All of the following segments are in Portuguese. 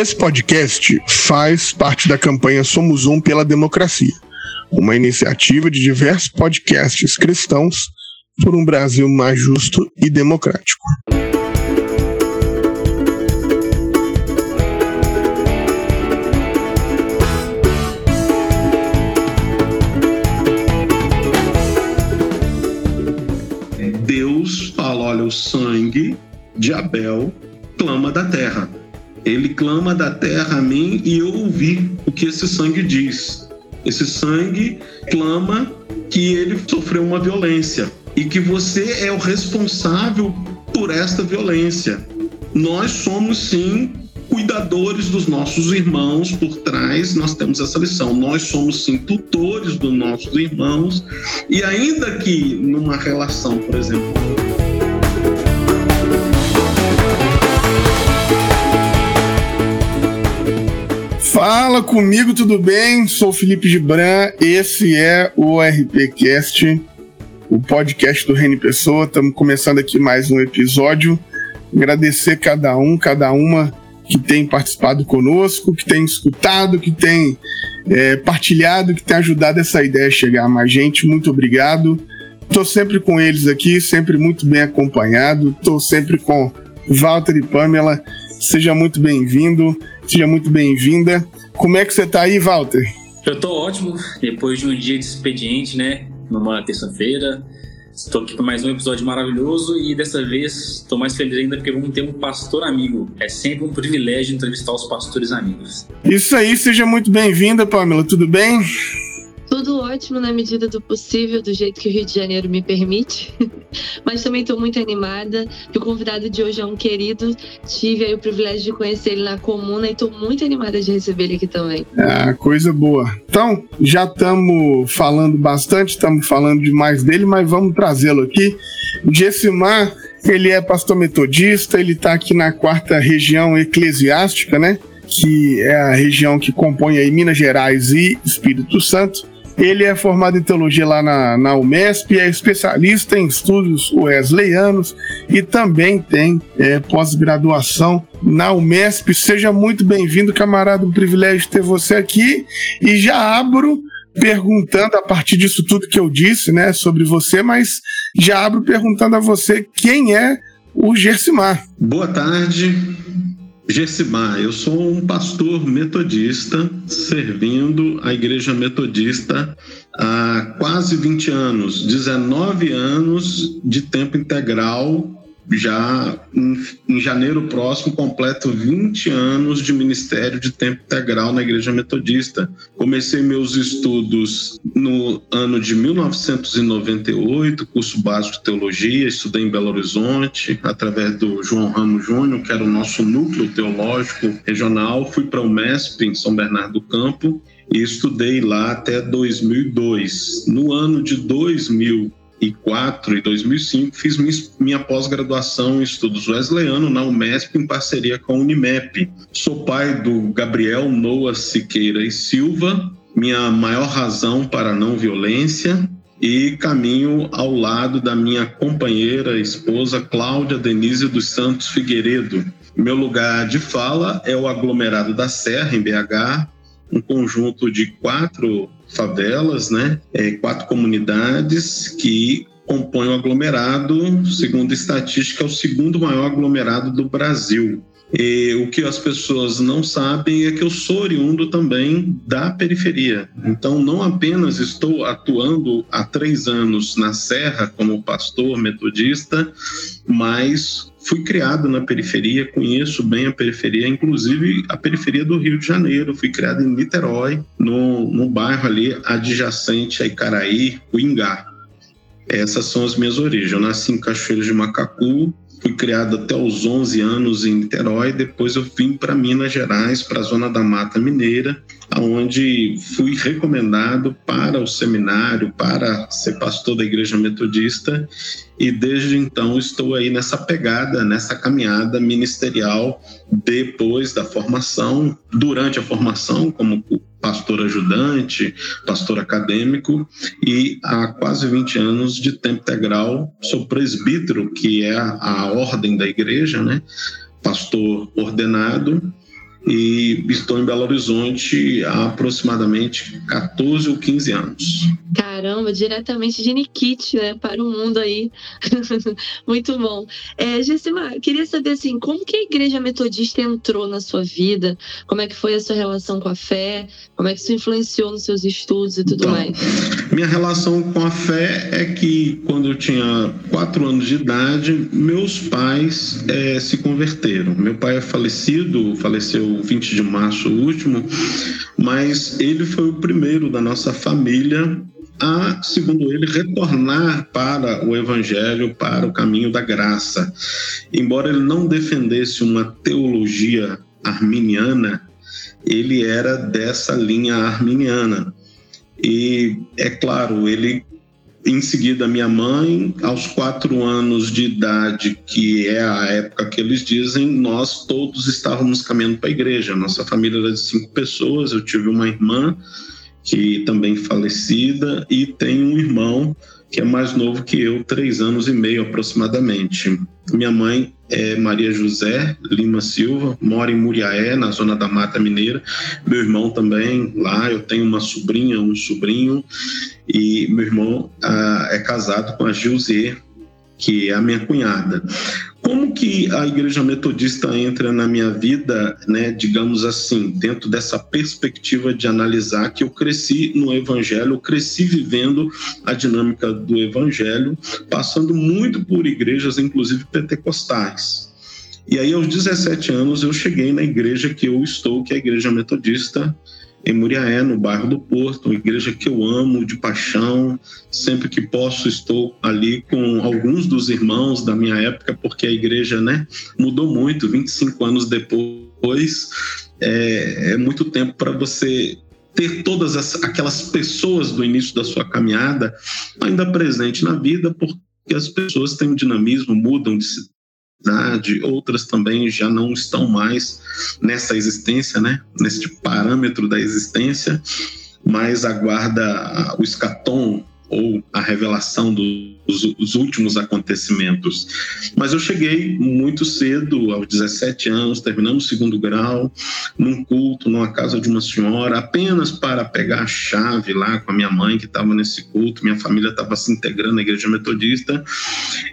Esse podcast faz parte da campanha Somos Um pela Democracia, uma iniciativa de diversos podcasts cristãos por um Brasil mais justo e democrático. Deus fala: olha, o sangue de Abel clama da terra. Ele clama da terra a mim e eu ouvi o que esse sangue diz. Esse sangue clama que ele sofreu uma violência e que você é o responsável por esta violência. Nós somos sim cuidadores dos nossos irmãos por trás, nós temos essa lição. Nós somos sim tutores dos nossos irmãos e ainda que numa relação, por exemplo, Fala comigo, tudo bem? Sou Felipe Gibran, esse é o RPCast, o podcast do Reni Pessoa. Estamos começando aqui mais um episódio. Agradecer cada um, cada uma que tem participado conosco, que tem escutado, que tem é, partilhado, que tem ajudado essa ideia a chegar a mais gente. Muito obrigado. Estou sempre com eles aqui, sempre muito bem acompanhado. Estou sempre com Walter e Pamela. Seja muito bem-vindo. Seja muito bem-vinda. Como é que você está aí, Walter? Eu tô ótimo, depois de um dia de expediente, né? Numa terça-feira. Estou aqui para mais um episódio maravilhoso e dessa vez estou mais feliz ainda porque vamos ter um pastor amigo. É sempre um privilégio entrevistar os pastores amigos. Isso aí, seja muito bem-vinda, Pamela. Tudo bem? Tudo ótimo na medida do possível, do jeito que o Rio de Janeiro me permite. Mas também estou muito animada. o convidado de hoje é um querido. Tive aí o privilégio de conhecer ele na comuna e estou muito animada de receber ele aqui também. Ah, coisa boa. Então, já estamos falando bastante, estamos falando demais dele, mas vamos trazê-lo aqui. Gessimar, ele é pastor metodista, ele está aqui na quarta região eclesiástica, né? Que é a região que compõe aí Minas Gerais e Espírito Santo. Ele é formado em teologia lá na, na Umesp, é especialista em estudos wesleyanos e também tem é, pós-graduação na Umesp. Seja muito bem-vindo, camarada. Um privilégio ter você aqui. E já abro perguntando a partir disso tudo que eu disse, né, sobre você, mas já abro perguntando a você quem é o Gersimar. Boa tarde. Gessimar, eu sou um pastor metodista servindo a igreja metodista há quase 20 anos, 19 anos de tempo integral já em, em, janeiro próximo completo 20 anos de ministério de tempo integral na Igreja Metodista. Comecei meus estudos no ano de 1998, curso básico de teologia, estudei em Belo Horizonte através do João Ramos Júnior, que era o nosso núcleo teológico regional. Fui para o MESP em São Bernardo do Campo e estudei lá até 2002. No ano de 2000 2004 e 2005 fiz minha pós-graduação em estudos wesleyano na UMESP em parceria com a Unimep. Sou pai do Gabriel Noah Siqueira e Silva, minha maior razão para a não violência e caminho ao lado da minha companheira, esposa Cláudia Denise dos Santos Figueiredo. Meu lugar de fala é o aglomerado da Serra, em BH, um conjunto de quatro favelas, né? É, quatro comunidades que compõem o aglomerado, segundo a estatística, é o segundo maior aglomerado do Brasil. E o que as pessoas não sabem é que eu sou oriundo também da periferia. Então, não apenas estou atuando há três anos na Serra como pastor metodista, mas fui criado na periferia, conheço bem a periferia, inclusive a periferia do Rio de Janeiro. Fui criado em Niterói, no, no bairro ali adjacente a Icaraí, Ingá. Essas são as minhas origens. Eu nasci em Cachoeiro de Macacu, fui criado até os 11 anos em Niterói, depois eu vim para Minas Gerais, para a zona da Mata Mineira, onde fui recomendado para o seminário, para ser pastor da Igreja Metodista, e desde então estou aí nessa pegada, nessa caminhada ministerial depois da formação, durante a formação, como pastor ajudante, pastor acadêmico, e há quase 20 anos de tempo integral sou presbítero, que é a, ordem da igreja, né? pastor ordenado e estou em Belo Horizonte há aproximadamente 14 ou 15 anos. Caramba, diretamente de Nikit, né, para o mundo aí. Muito bom. É, Gessima, queria saber assim, como que a igreja metodista entrou na sua vida? Como é que foi a sua relação com a fé? Como é que isso influenciou nos seus estudos e tudo então, mais? Minha relação com a fé é que quando eu tinha quatro anos de idade, meus pais é, se converteram. Meu pai é falecido, faleceu 20 de março último, mas ele foi o primeiro da nossa família a, segundo ele, retornar para o evangelho, para o caminho da graça. Embora ele não defendesse uma teologia arminiana, ele era dessa linha arminiana. E, é claro, ele em seguida, minha mãe, aos quatro anos de idade, que é a época que eles dizem, nós todos estávamos caminhando para a igreja. Nossa família era de cinco pessoas. Eu tive uma irmã que também falecida e tenho um irmão que é mais novo que eu, três anos e meio aproximadamente. Minha mãe é Maria José Lima Silva, mora em Muriaé, na zona da Mata Mineira. Meu irmão também lá, eu tenho uma sobrinha, um sobrinho, e meu irmão ah, é casado com a Gilzê, que é a minha cunhada. Como que a igreja metodista entra na minha vida, né, digamos assim, dentro dessa perspectiva de analisar que eu cresci no evangelho, cresci vivendo a dinâmica do evangelho, passando muito por igrejas, inclusive pentecostais. E aí, aos 17 anos, eu cheguei na igreja que eu estou, que é a igreja metodista, em Muriaé, no bairro do Porto, uma igreja que eu amo de paixão. Sempre que posso, estou ali com alguns dos irmãos da minha época, porque a igreja né, mudou muito, 25 anos depois. É, é muito tempo para você ter todas as, aquelas pessoas do início da sua caminhada ainda presente na vida, porque as pessoas têm um dinamismo, mudam de, idade, outras também já não estão mais nessa existência, né? neste parâmetro da existência, mas aguarda o escatom, ou a revelação dos, últimos acontecimentos. Mas eu cheguei muito cedo, aos 17 anos, terminando o segundo grau, num culto, numa casa de uma senhora, apenas para pegar a chave lá com a minha mãe, que estava nesse culto, minha família estava se integrando na igreja metodista,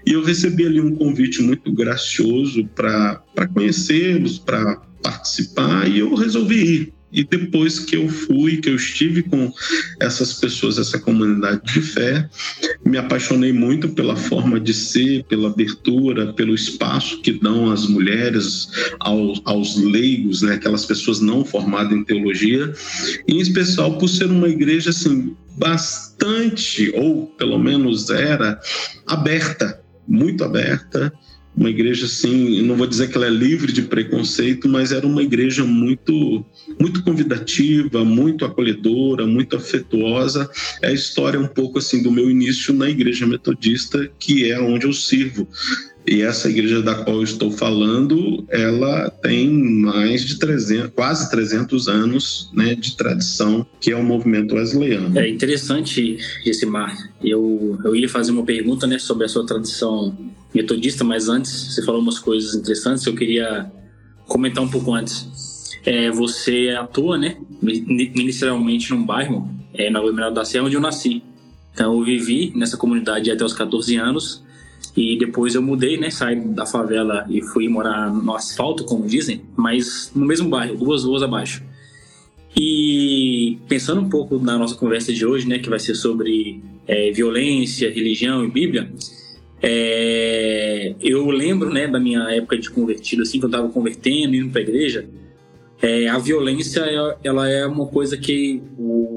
e eu recebi ali um convite muito gracioso para conhecê-los, para participar, e eu resolvi ir. E depois que eu fui, que eu estive com essas pessoas, essa comunidade de fé, me apaixonei muito pela forma de ser, pela abertura, pelo espaço que dão as mulheres, aos, aos leigos, né, aquelas pessoas não formadas em teologia, em especial por ser uma igreja assim bastante, ou pelo menos era, aberta, muito aberta, uma igreja assim, não vou dizer que ela é livre de preconceito, mas era uma igreja muito muito convidativa, muito acolhedora, muito afetuosa. É a história um pouco assim do meu início na igreja metodista, que é onde eu sirvo. E essa igreja da qual eu estou falando, ela tem mais de 300, quase 300 anos né, de tradição, que é o movimento wesleyano. É interessante, Mar. Eu, eu ia fazer uma pergunta né, sobre a sua tradição metodista, mas antes você falou umas coisas interessantes eu queria comentar um pouco antes. É, você atua, né, ministerialmente num bairro, é, na Emerald da Serra, onde eu nasci. Então eu vivi nessa comunidade até os 14 anos e depois eu mudei, né? Saí da favela e fui morar no asfalto, como dizem, mas no mesmo bairro, duas ruas abaixo. E pensando um pouco na nossa conversa de hoje, né, que vai ser sobre é, violência, religião e Bíblia, é, eu lembro, né, da minha época de convertido, assim, que eu estava convertendo, indo para a igreja, é, a violência ela é uma coisa que o,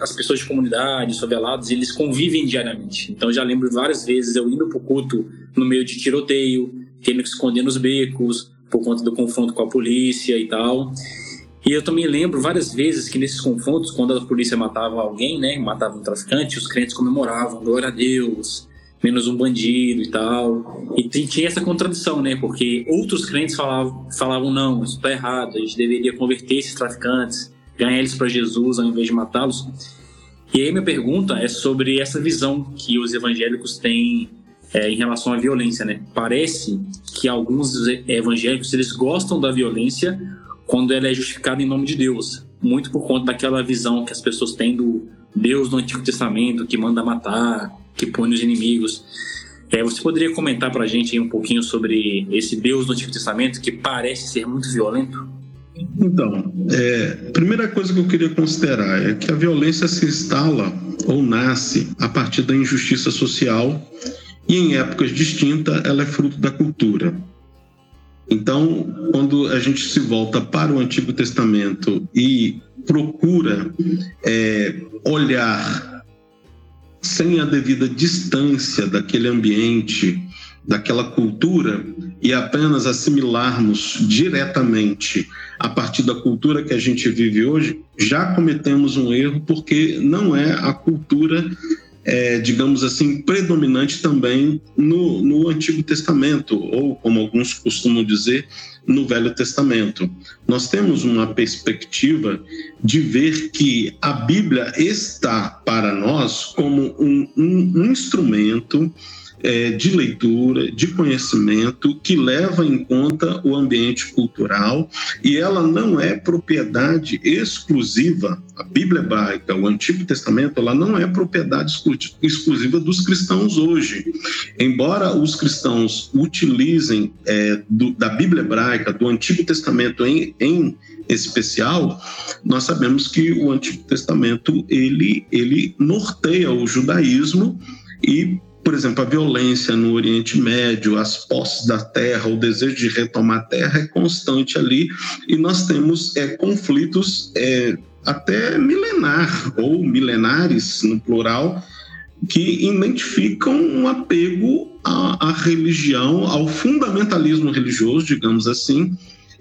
as pessoas de comunidade, os favelados, eles convivem diariamente. Então já lembro várias vezes eu indo pro culto no meio de tiroteio, tendo que esconder nos becos por conta do confronto com a polícia e tal. E eu também lembro várias vezes que nesses confrontos, quando a polícia matava alguém, né, matava um traficante, os crentes comemoravam, glória a Deus, menos um bandido e tal. E tinha essa contradição, né? Porque outros crentes falavam, falavam não, isso está errado, a gente deveria converter esses traficantes, ganhar eles para Jesus ao invés de matá-los. E aí minha pergunta é sobre essa visão que os evangélicos têm é, em relação à violência, né? Parece que alguns evangélicos eles gostam da violência quando ela é justificada em nome de Deus. Muito por conta daquela visão que as pessoas têm do Deus do Antigo Testamento, que manda matar, que pune os inimigos. É, você poderia comentar para a gente um pouquinho sobre esse Deus do Antigo Testamento que parece ser muito violento? Então, é, primeira coisa que eu queria considerar é que a violência se instala ou nasce a partir da injustiça social e em épocas distintas ela é fruto da cultura. Então, quando a gente se volta para o Antigo Testamento e procura é, olhar sem a devida distância daquele ambiente, daquela cultura e apenas assimilarmos diretamente a partir da cultura que a gente vive hoje, já cometemos um erro porque não é a cultura é, digamos assim, predominante também no, no Antigo Testamento, ou como alguns costumam dizer, no Velho Testamento. Nós temos uma perspectiva de ver que a Bíblia está para nós como um, um, um instrumento é, de leitura, de conhecimento, que leva em conta o ambiente cultural e ela não é propriedade exclusiva. A Bíblia hebraica, o Antigo Testamento, ela não é propriedade exclusiva dos cristãos hoje. Embora os cristãos utilizem é, do, da Bíblia hebraica, do Antigo Testamento em, em especial, nós sabemos que o Antigo Testamento ele, ele norteia o judaísmo e por exemplo, a violência no Oriente Médio, as posses da terra, o desejo de retomar a terra é constante ali e nós temos é, conflitos é, até milenar ou milenares no plural que identificam um apego à, à religião, ao fundamentalismo religioso, digamos assim,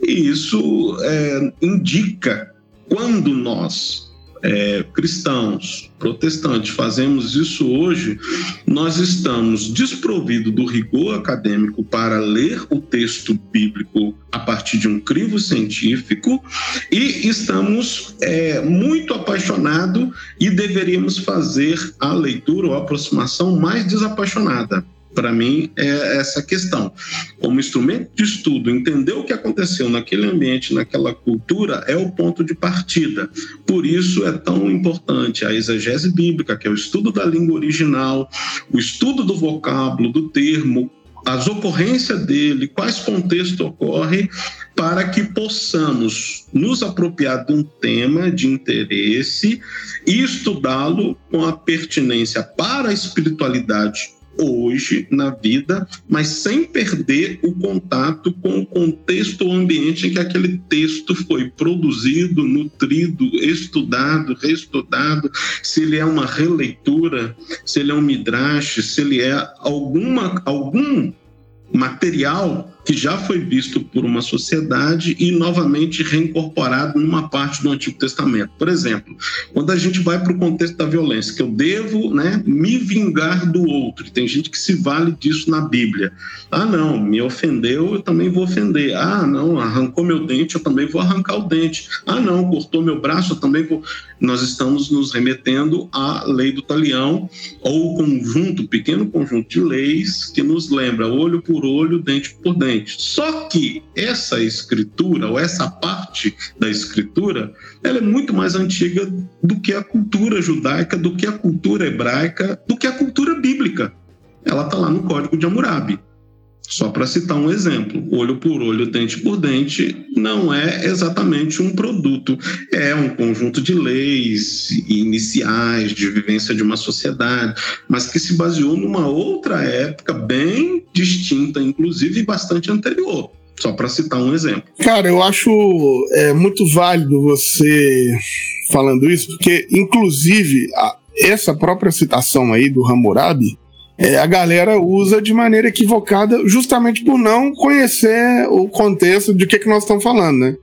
e isso é, indica quando nós é, cristãos, protestantes, fazemos isso hoje, nós estamos desprovidos do rigor acadêmico para ler o texto bíblico a partir de um crivo científico e estamos é, muito apaixonados e deveríamos fazer a leitura ou a aproximação mais desapaixonada para mim, é essa questão. Como instrumento de estudo, entender o que aconteceu naquele ambiente, naquela cultura, é o ponto de partida. Por isso é tão importante a exegese bíblica, que é o estudo da língua original, o estudo do vocábulo, do termo, as ocorrências dele, quais contextos ocorrem, para que possamos nos apropriar de um tema de interesse e estudá-lo com a pertinência para a espiritualidade hoje na vida, mas sem perder o contato com o contexto ou ambiente em que aquele texto foi produzido, nutrido, estudado, reestudado, se ele é uma releitura, se ele é um midrash, se ele é alguma algum material que já foi visto por uma sociedade e novamente reincorporado numa parte do Antigo Testamento. Por exemplo, quando a gente vai para o contexto da violência, que eu devo né, me vingar do outro, tem gente que se vale disso na Bíblia. Ah, não, me ofendeu, eu também vou ofender. Ah, não, arrancou meu dente, eu também vou arrancar o dente. Ah, não, cortou meu braço, eu também vou. Nós estamos nos remetendo à lei do talião, ou conjunto, pequeno conjunto de leis que nos lembra olho por olho, dente por dente só que essa escritura, ou essa parte da escritura, ela é muito mais antiga do que a cultura judaica, do que a cultura hebraica, do que a cultura bíblica. Ela está lá no Código de Hammurabi. Só para citar um exemplo, olho por olho, dente por dente, não é exatamente um produto, é um conjunto de leis iniciais de vivência de uma sociedade, mas que se baseou numa outra época bem distinta, inclusive bastante anterior. Só para citar um exemplo. Cara, eu acho é, muito válido você falando isso, porque, inclusive, a, essa própria citação aí do Hammurabi é, a galera usa de maneira equivocada, justamente por não conhecer o contexto de que, que nós estamos falando, né?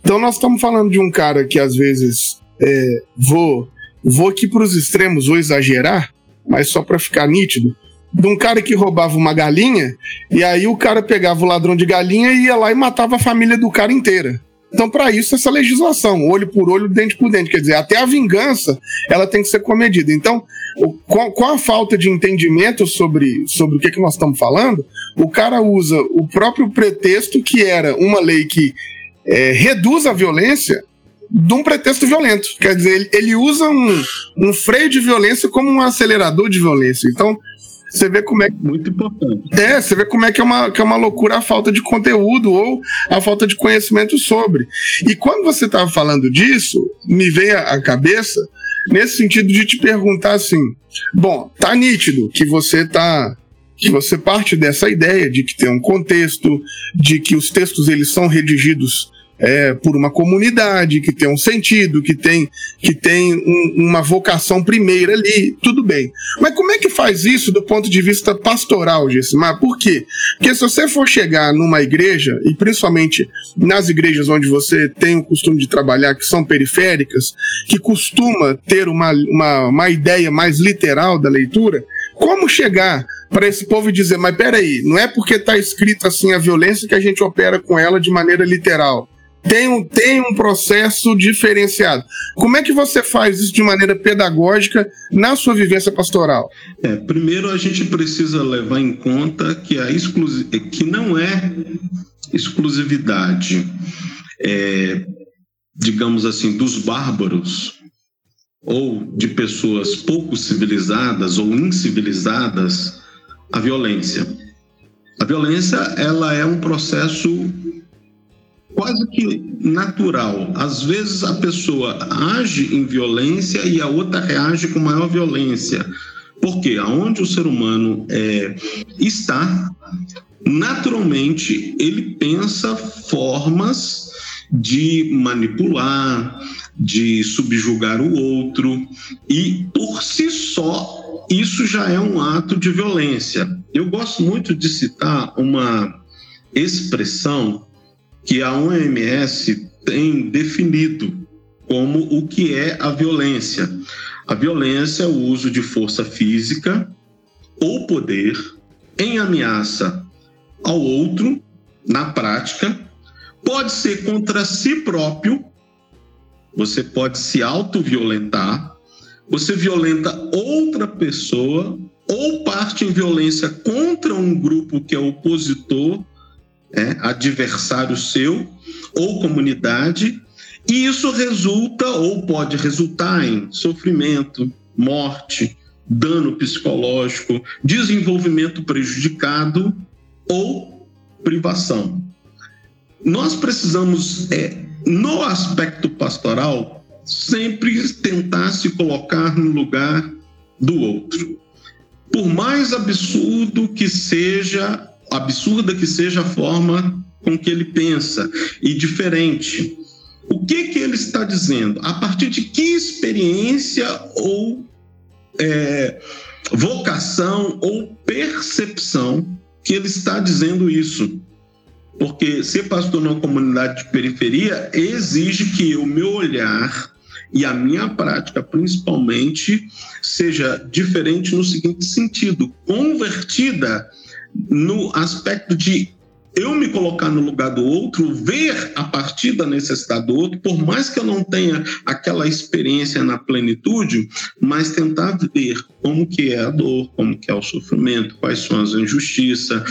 Então nós estamos falando de um cara que às vezes é, vou vou aqui para os extremos, vou exagerar, mas só para ficar nítido, de um cara que roubava uma galinha e aí o cara pegava o ladrão de galinha e ia lá e matava a família do cara inteira. Então, para isso, essa legislação, olho por olho, dente por dente, quer dizer, até a vingança, ela tem que ser comedida. Então, com, a falta de entendimento sobre, sobre o que, que nós estamos falando, o cara usa o próprio pretexto que era uma lei que é, reduz a violência de um pretexto violento. Quer dizer, ele, ele usa um, um freio de violência como um acelerador de violência. Então, você vê como é muito importante. É, você vê como é que é uma, que é uma loucura a falta de conteúdo ou a falta de conhecimento sobre. E quando você estava falando disso, me veio à cabeça nesse sentido de te perguntar assim: bom, tá nítido que você tá que você parte dessa ideia de que tem um contexto, de que os textos eles são redigidos é, por uma comunidade, que tem um sentido, que tem, que tem um, uma vocação primeira ali, tudo bem. Mas como é que faz isso do ponto de vista pastoral, Gessimar? Por quê? Porque se você for chegar numa igreja, e principalmente nas igrejas onde você tem o costume de trabalhar, que são periféricas, que costuma ter uma, uma, uma ideia mais literal da leitura, como chegar para esse povo dizer, mas peraí, não é porque está escrito assim a violência que a gente opera com ela de maneira literal tem um, tem um processo diferenciado. Como é que você faz isso de maneira pedagógica na sua vivência pastoral? É, primeiro, a gente precisa levar em conta que, a exclusi que não é exclusividade, é, digamos assim, dos bárbaros ou de pessoas pouco civilizadas ou incivilizadas a violência. A violência ela é um processo quase que natural. Às vezes a pessoa age em violência e a outra reage com maior violência. Porque aonde o ser humano é, está, naturalmente ele pensa formas de manipular, de subjugar o outro, e por si só isso já é um ato de violência. Eu gosto muito de citar uma expressão que a OMS tem definido como o que é a violência. A violência é o uso de força física ou poder em ameaça ao outro, na prática, pode ser contra si próprio, você pode se auto-violentar, você violenta outra pessoa ou parte em violência contra um grupo que é opositor é, adversário seu ou comunidade, e isso resulta ou pode resultar em sofrimento, morte, dano psicológico, desenvolvimento prejudicado ou privação. Nós precisamos, é, no aspecto pastoral, sempre tentar se colocar no lugar do outro. Por mais absurdo que seja absurda que seja a forma com que ele pensa e diferente. O que que ele está dizendo? A partir de que experiência ou é, vocação ou percepção que ele está dizendo isso? Porque ser pastor numa comunidade de periferia exige que o meu olhar e a minha prática, principalmente, seja diferente no seguinte sentido: convertida no aspecto de eu me colocar no lugar do outro, ver a partir da necessidade do outro, por mais que eu não tenha aquela experiência na plenitude, mas tentar ver como que é a dor, como que é o sofrimento, quais são as injustiças,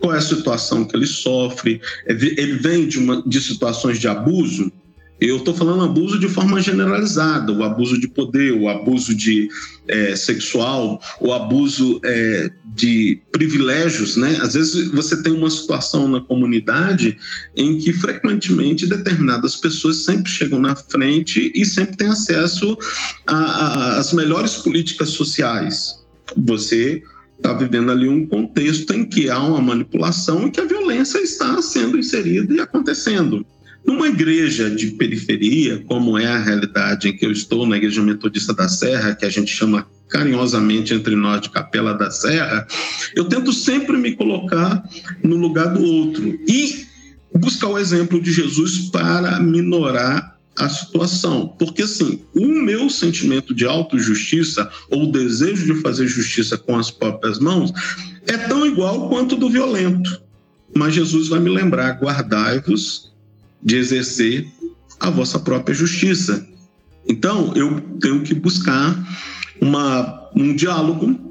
qual é a situação que ele sofre. Ele vem de, uma, de situações de abuso, eu estou falando abuso de forma generalizada, o abuso de poder, o abuso de é, sexual, o abuso é, de privilégios, né? Às vezes você tem uma situação na comunidade em que frequentemente determinadas pessoas sempre chegam na frente e sempre têm acesso às melhores políticas sociais. Você está vivendo ali um contexto em que há uma manipulação e que a violência está sendo inserida e acontecendo. Numa igreja de periferia, como é a realidade em que eu estou, na Igreja Metodista da Serra, que a gente chama carinhosamente entre nós de Capela da Serra, eu tento sempre me colocar no lugar do outro e buscar o exemplo de Jesus para minorar a situação. Porque, assim, o meu sentimento de autojustiça ou o desejo de fazer justiça com as próprias mãos é tão igual quanto do violento. Mas Jesus vai me lembrar: guardai-vos de exercer a vossa própria justiça. Então, eu tenho que buscar uma, um diálogo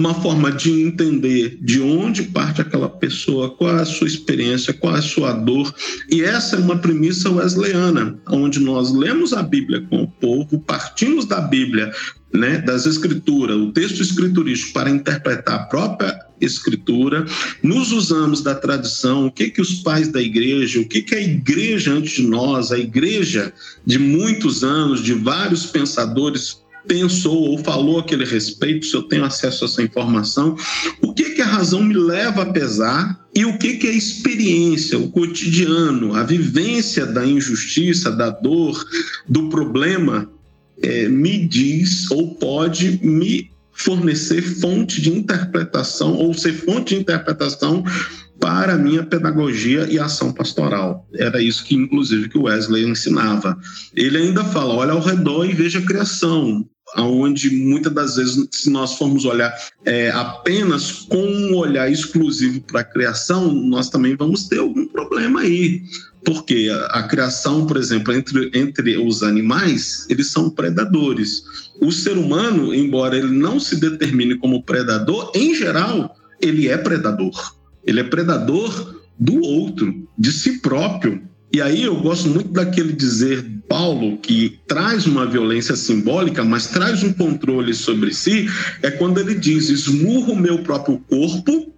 uma forma de entender de onde parte aquela pessoa, qual é a sua experiência, qual é a sua dor. E essa é uma premissa wesleyana, onde nós lemos a Bíblia com o povo, partimos da Bíblia né, das escrituras, o texto escriturístico para interpretar a própria escritura, nos usamos da tradição, o que que os pais da igreja, o que que a igreja antes de nós, a igreja de muitos anos, de vários pensadores pensou ou falou aquele respeito, se eu tenho acesso a essa informação, o que que a razão me leva a pesar e o que que a experiência, o cotidiano, a vivência da injustiça, da dor, do problema é, me diz ou pode me fornecer fonte de interpretação ou ser fonte de interpretação para a minha pedagogia e ação pastoral. Era isso que, inclusive, que Wesley ensinava. Ele ainda fala: olha ao redor e veja a criação aonde muitas das vezes, se nós formos olhar é, apenas com um olhar exclusivo para a criação, nós também vamos ter algum problema aí. Porque a, a, criação, por exemplo, entre, entre os animais, eles são predadores. O ser humano, embora ele não se determine como predador, em geral, ele é predador. Ele é predador do outro, de si próprio. E aí eu gosto muito daquele dizer Paulo que traz uma violência simbólica, mas traz um controle sobre si, é quando ele diz: esmurro o meu próprio corpo,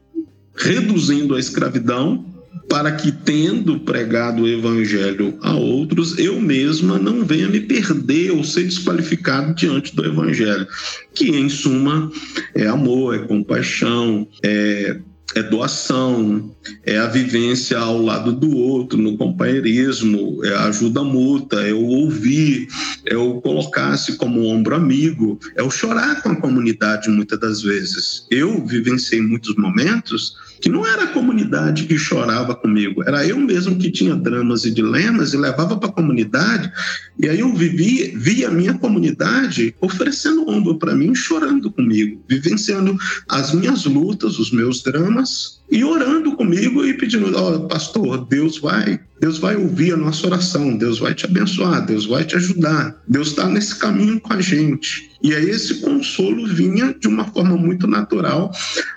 reduzindo a escravidão, para que, tendo pregado o evangelho a outros, eu mesma não venha me perder ou ser desqualificado diante do evangelho, que, em suma, é amor, é compaixão, é é doação, é a vivência ao lado do outro, no companheirismo, é a ajuda mútua, é o ouvir, é o colocar-se como um ombro amigo, é o chorar com a comunidade muitas das vezes. Eu vivenciei muitos momentos que não era a comunidade que chorava comigo, era eu mesmo que tinha dramas e dilemas e levava para a comunidade, e aí eu vivi, vi a minha comunidade oferecendo ombro para mim, chorando comigo, vivenciando as minhas lutas, os meus dramas, e orando comigo e pedindo, ó, oh, pastor, Deus vai, Deus vai ouvir a nossa oração, Deus vai te abençoar, Deus vai te ajudar, Deus está nesse caminho com a gente. E aí esse consolo vinha de uma forma muito natural,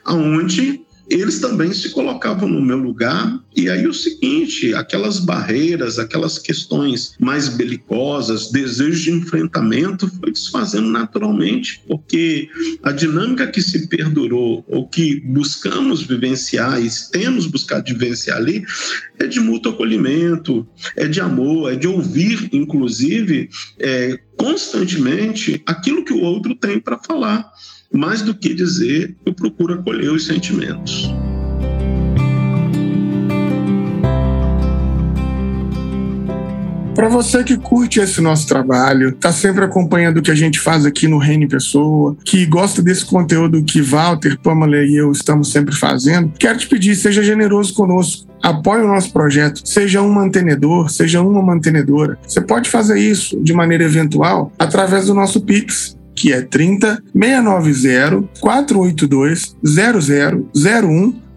aonde eles também se colocavam no meu lugar. E aí o seguinte, aquelas barreiras, aquelas questões mais belicosas, desejo de enfrentamento foi desfazendo naturalmente, porque a dinâmica que se perdurou ou que buscamos vivenciar e temos buscado vivenciar ali é de mútuo acolhimento, é de amor, é de ouvir, inclusive, é, constantemente aquilo que o outro tem para falar mais do que dizer, eu procuro acolher os sentimentos. Para você que curte esse nosso trabalho, tá sempre acompanhando o que a gente faz aqui no Reino Pessoa, que gosta desse conteúdo que Walter, Pamela e eu estamos sempre fazendo, quero te pedir, seja generoso conosco. Apoie o nosso projeto, seja um mantenedor, seja uma mantenedora. Você pode fazer isso de maneira eventual através do nosso Pix, que é 30 690 482 0001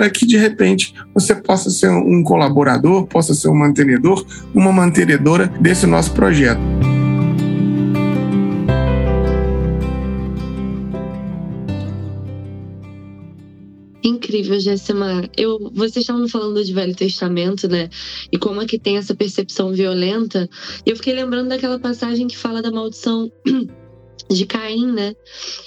espera que de repente você possa ser um colaborador, possa ser um mantenedor, uma mantenedora desse nosso projeto. Incrível, Jéssica. Eu, vocês estavam falando de Velho Testamento, né? E como é que tem essa percepção violenta. Eu fiquei lembrando daquela passagem que fala da maldição de Caim, né?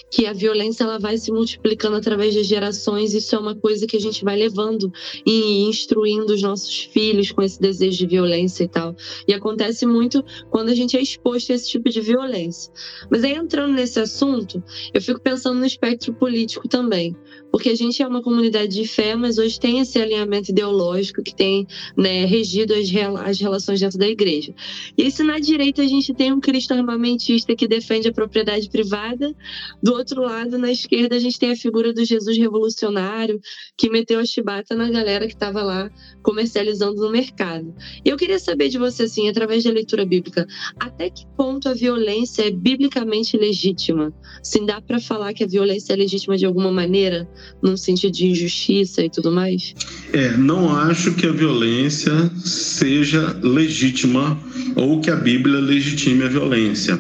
Que a violência ela vai se multiplicando através das gerações. Isso é uma coisa que a gente vai levando e instruindo os nossos filhos com esse desejo de violência e tal. E acontece muito quando a gente é exposto a esse tipo de violência. Mas aí entrando nesse assunto, eu fico pensando no espectro político também, porque a gente é uma comunidade de fé, mas hoje tem esse alinhamento ideológico que tem né, regido as, as relações dentro da igreja. E se na direita a gente tem um Cristo armamentista que defende a propriedade privada. Do outro lado, na esquerda, a gente tem a figura do Jesus revolucionário, que meteu a chibata na galera que estava lá comercializando no mercado. E eu queria saber de você, assim, através da leitura bíblica, até que ponto a violência é biblicamente legítima? Sim, dá para falar que a violência é legítima de alguma maneira, num sentido de injustiça e tudo mais? É, não acho que a violência seja legítima ou que a Bíblia legitime a violência.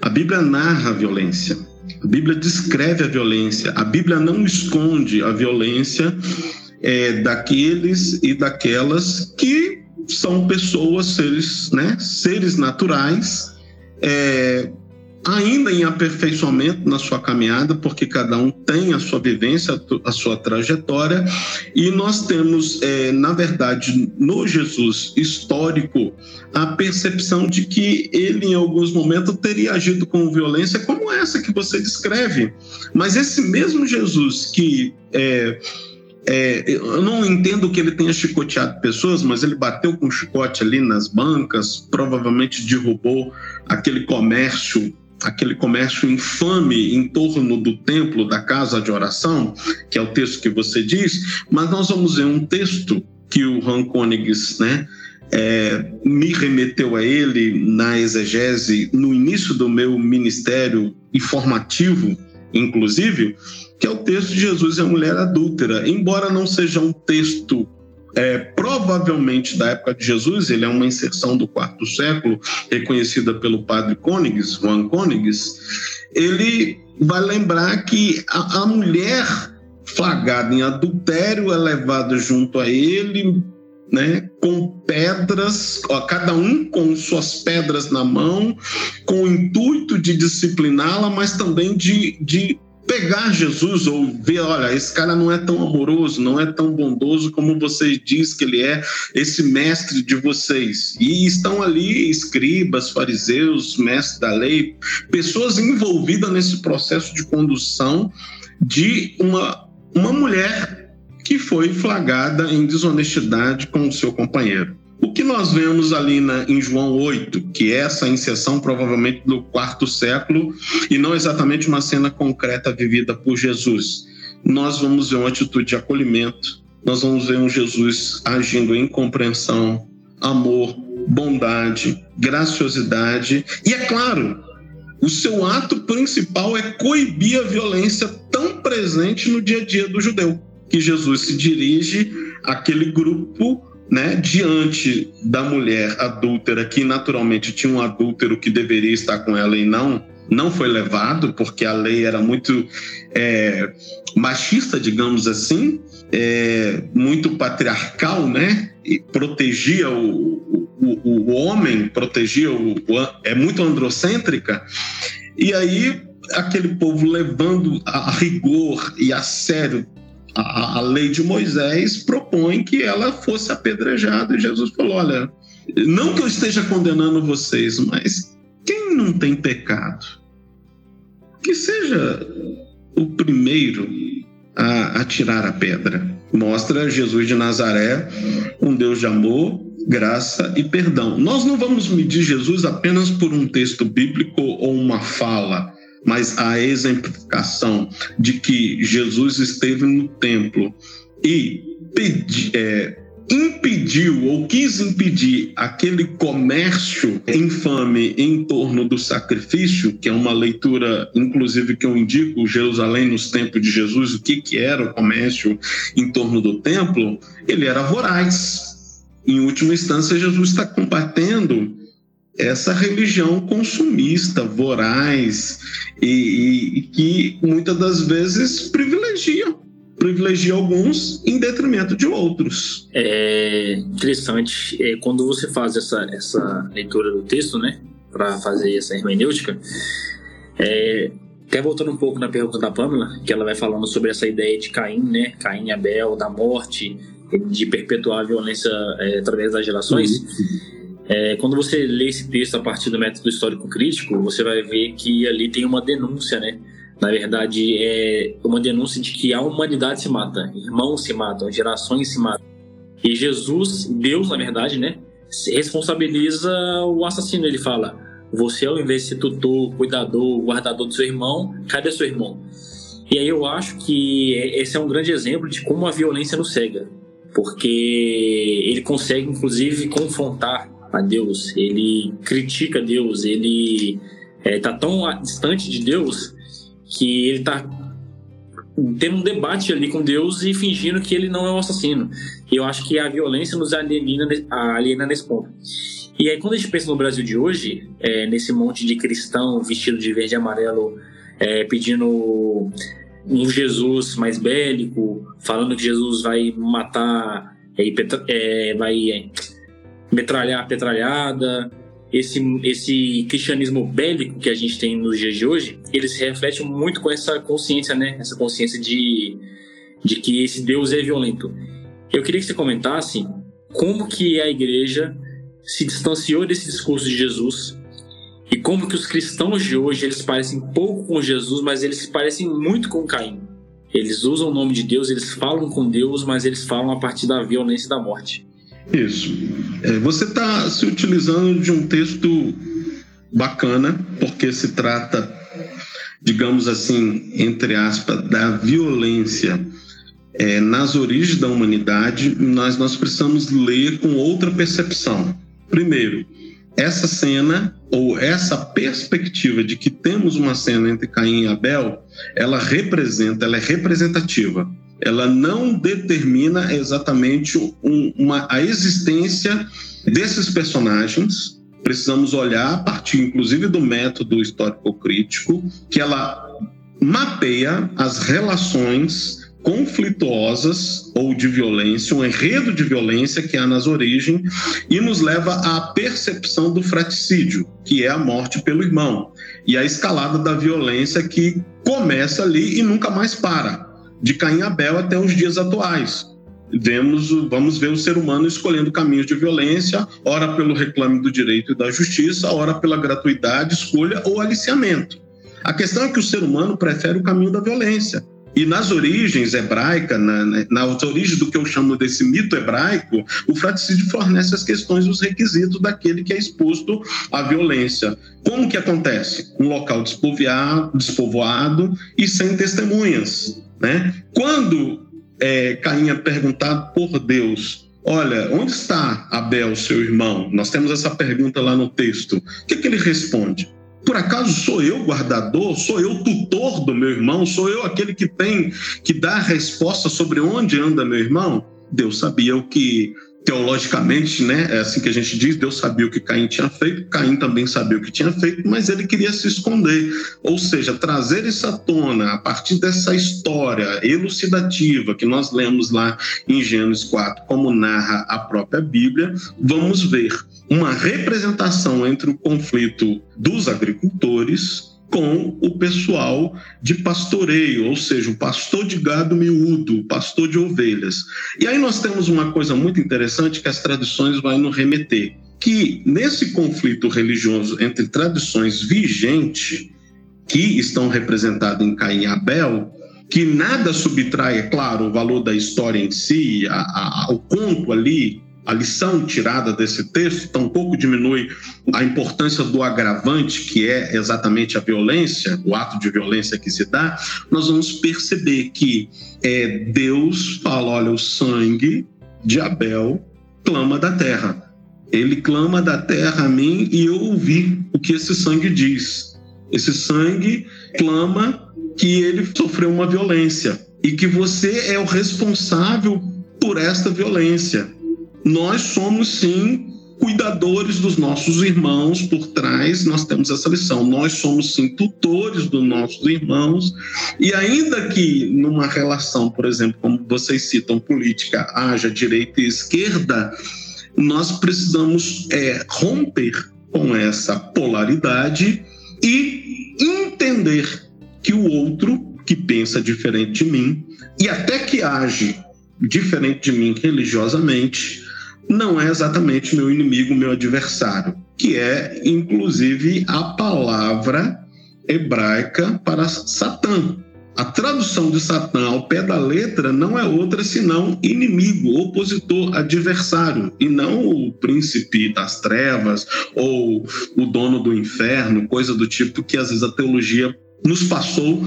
A Bíblia narra a violência. A Bíblia descreve a violência. A Bíblia não esconde a violência é, daqueles e daquelas que são pessoas, seres, né, seres naturais, é, ainda em aperfeiçoamento na sua caminhada, porque cada um tem a sua vivência, a sua trajetória, e nós temos, é, na verdade, no Jesus histórico, a percepção de que ele, em alguns momentos, teria agido com violência como essa que você descreve. Mas esse mesmo Jesus que. É, é, eu não entendo que ele tenha chicoteado pessoas, mas ele bateu com chicote ali nas bancas, provavelmente derrubou aquele comércio aquele comércio infame em torno do templo da casa de oração, que é o texto que você diz, mas nós vamos ver um texto que o Han Koenigs, né, é, me remeteu a ele na exegese no início do meu ministério informativo, inclusive, que é o texto de Jesus e a mulher adúltera. Embora não seja um texto é, provavelmente da época de Jesus, ele é uma inserção do quarto século, reconhecida pelo padre Königs, Juan Königs, ele vai lembrar que a, a mulher flagrada em adultério é levada junto a ele, né, com pedras, ó, cada um com suas pedras na mão, com o intuito de discipliná-la, mas também de, de pegar Jesus ou ver, olha, esse cara não é tão amoroso, não é tão bondoso como você diz que ele é, esse mestre de vocês. E estão ali escribas, fariseus, mestres da lei, pessoas envolvidas nesse processo de condução de uma, uma mulher que foi flagrada em desonestidade com o seu companheiro. O que nós vemos ali na, em João 8, que é essa inserção provavelmente do quarto século, e não exatamente uma cena concreta vivida por Jesus, nós vamos ver uma atitude de acolhimento, nós vamos ver um Jesus agindo em compreensão, amor, bondade, graciosidade, e é claro, o seu ato principal é coibir a violência tão presente no dia a dia do judeu, que Jesus se dirige àquele grupo né, diante da mulher adúltera, que naturalmente tinha um adúltero que deveria estar com ela e não, não foi levado, porque a lei era muito é, machista, digamos assim, é, muito patriarcal, né? E protegia o, o, o homem, protegia o, é muito androcêntrica. E aí, aquele povo levando a rigor e a sério a, a lei de Moisés propõe que ela fosse apedrejada e Jesus falou: olha, não que eu esteja condenando vocês, mas quem não tem pecado, que seja o primeiro a, a tirar a pedra. Mostra Jesus de Nazaré, um Deus de amor, graça e perdão. Nós não vamos medir Jesus apenas por um texto bíblico ou uma fala mas a exemplificação de que Jesus esteve no templo e pedi, é, impediu ou quis impedir aquele comércio infame em torno do sacrifício, que é uma leitura, inclusive, que eu indico, Jerusalém nos tempos de Jesus, o que, que era o comércio em torno do templo, ele era voraz. Em última instância, Jesus está combatendo essa religião consumista, voraz e, e, e que muitas das vezes privilegia privilegia alguns em detrimento de outros. É interessante é, quando você faz essa, essa leitura do texto, né, para fazer essa hermenêutica. É, até voltando um pouco na pergunta da Pamela, que ela vai falando sobre essa ideia de Caim, né, Caim e Abel, da morte, de perpetuar a violência é, através das gerações. Uhum. É, quando você lê esse texto a partir do método histórico crítico, você vai ver que ali tem uma denúncia, né? Na verdade, é uma denúncia de que a humanidade se mata, irmãos se matam, gerações se matam. E Jesus, Deus, na verdade, né, responsabiliza o assassino. Ele fala: Você, ao invés de ser tutor, cuidador, guardador do seu irmão, cadê seu irmão? E aí eu acho que esse é um grande exemplo de como a violência nos cega. Porque ele consegue, inclusive, confrontar a Deus, ele critica Deus, ele está é, tão distante de Deus que ele está tendo um debate ali com Deus e fingindo que ele não é um assassino. E eu acho que a violência nos aliena, aliena nesse ponto. E aí, quando a gente pensa no Brasil de hoje, é, nesse monte de cristão vestido de verde e amarelo, é, pedindo um Jesus mais bélico, falando que Jesus vai matar, é, vai metralhar petralhada, esse, esse cristianismo bélico que a gente tem nos dias de hoje, ele se reflete muito com essa consciência, né? Essa consciência de, de que esse Deus é violento. Eu queria que você comentasse como que a igreja se distanciou desse discurso de Jesus e como que os cristãos de hoje eles parecem pouco com Jesus, mas eles se parecem muito com Caim. Eles usam o nome de Deus, eles falam com Deus, mas eles falam a partir da violência e da morte. Isso. É, você está se utilizando de um texto bacana, porque se trata, digamos assim, entre aspas, da violência é, nas origens da humanidade, mas nós precisamos ler com outra percepção. Primeiro, essa cena ou essa perspectiva de que temos uma cena entre Caim e Abel, ela representa, ela é representativa ela não determina exatamente um, uma, a existência desses personagens. Precisamos olhar a partir, inclusive, do método histórico-crítico, que ela mapeia as relações conflituosas ou de violência, um enredo de violência que há nas origens e nos leva à percepção do fraticídio, que é a morte pelo irmão, e a escalada da violência que começa ali e nunca mais para de Caim Abel até os dias atuais. Vemos, vamos ver o ser humano escolhendo caminhos de violência, ora pelo reclame do direito e da justiça, ora pela gratuidade, escolha ou aliciamento. A questão é que o ser humano prefere o caminho da violência. E nas origens hebraicas, na, nas origens do que eu chamo desse mito hebraico, o fraticídio fornece as questões e os requisitos daquele que é exposto à violência. Como que acontece? Um local despovoado, despovoado e sem testemunhas. Né? Quando é, Caim é perguntado por Deus, olha, onde está Abel, seu irmão? Nós temos essa pergunta lá no texto. O que, que ele responde? Por acaso sou eu guardador? Sou eu tutor do meu irmão? Sou eu aquele que tem que dar a resposta sobre onde anda meu irmão? Deus sabia o que teologicamente, né, é assim que a gente diz, Deus sabia o que Caim tinha feito, Caim também sabia o que tinha feito, mas ele queria se esconder. Ou seja, trazer isso à tona a partir dessa história elucidativa que nós lemos lá em Gênesis 4, como narra a própria Bíblia, vamos ver uma representação entre o conflito dos agricultores com o pessoal de pastoreio, ou seja, o pastor de gado miúdo, o pastor de ovelhas. E aí nós temos uma coisa muito interessante que as tradições vão nos remeter, que nesse conflito religioso entre tradições vigentes, que estão representadas em Caim e Abel, que nada subtrai, é claro, o valor da história em si, a, a, o conto ali a lição tirada desse texto tampouco diminui a importância do agravante, que é exatamente a violência, o ato de violência que se dá, nós vamos perceber que é, Deus fala: olha, o sangue de Abel clama da terra. Ele clama da terra a mim e eu ouvi o que esse sangue diz. Esse sangue clama que ele sofreu uma violência e que você é o responsável por esta violência nós somos sim cuidadores dos nossos irmãos por trás, nós temos essa lição. Nós somos sim tutores dos nossos irmãos, e ainda que numa relação, por exemplo, como vocês citam, política, haja direita e esquerda, nós precisamos é, romper com essa polaridade e entender que o outro que pensa diferente de mim e até que age diferente de mim religiosamente, não é exatamente meu inimigo, meu adversário, que é inclusive a palavra hebraica para Satã. a tradução de Satã ao pé da letra não é outra senão inimigo, opositor, adversário, e não o príncipe das trevas ou o dono do inferno, coisa do tipo que às vezes a teologia nos passou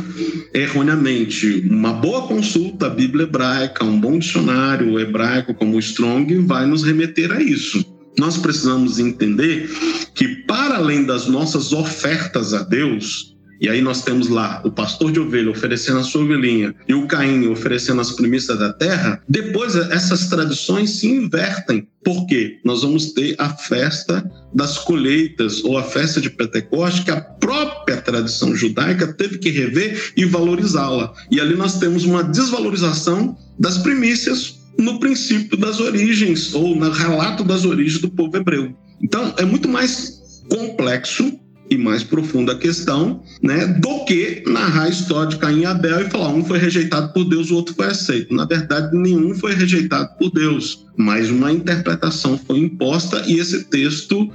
erroneamente. Uma boa consulta à Bíblia hebraica, um bom dicionário hebraico como o Strong vai nos remeter a isso. Nós precisamos entender que, para além das nossas ofertas a Deus, e aí nós temos lá o pastor de ovelha oferecendo a sua ovelhinha e o Caim oferecendo as primícias da terra. Depois essas tradições se invertem. Por quê? Nós vamos ter a festa das colheitas ou a festa de Pentecoste que a própria tradição judaica teve que rever e valorizá-la. E ali nós temos uma desvalorização das primícias no princípio das origens ou no relato das origens do povo hebreu. Então é muito mais complexo e mais profunda questão, né, do que narrar a história de Caim e Abel e falar um foi rejeitado por Deus, o outro foi aceito. Na verdade, nenhum foi rejeitado por Deus, mas uma interpretação foi imposta e esse texto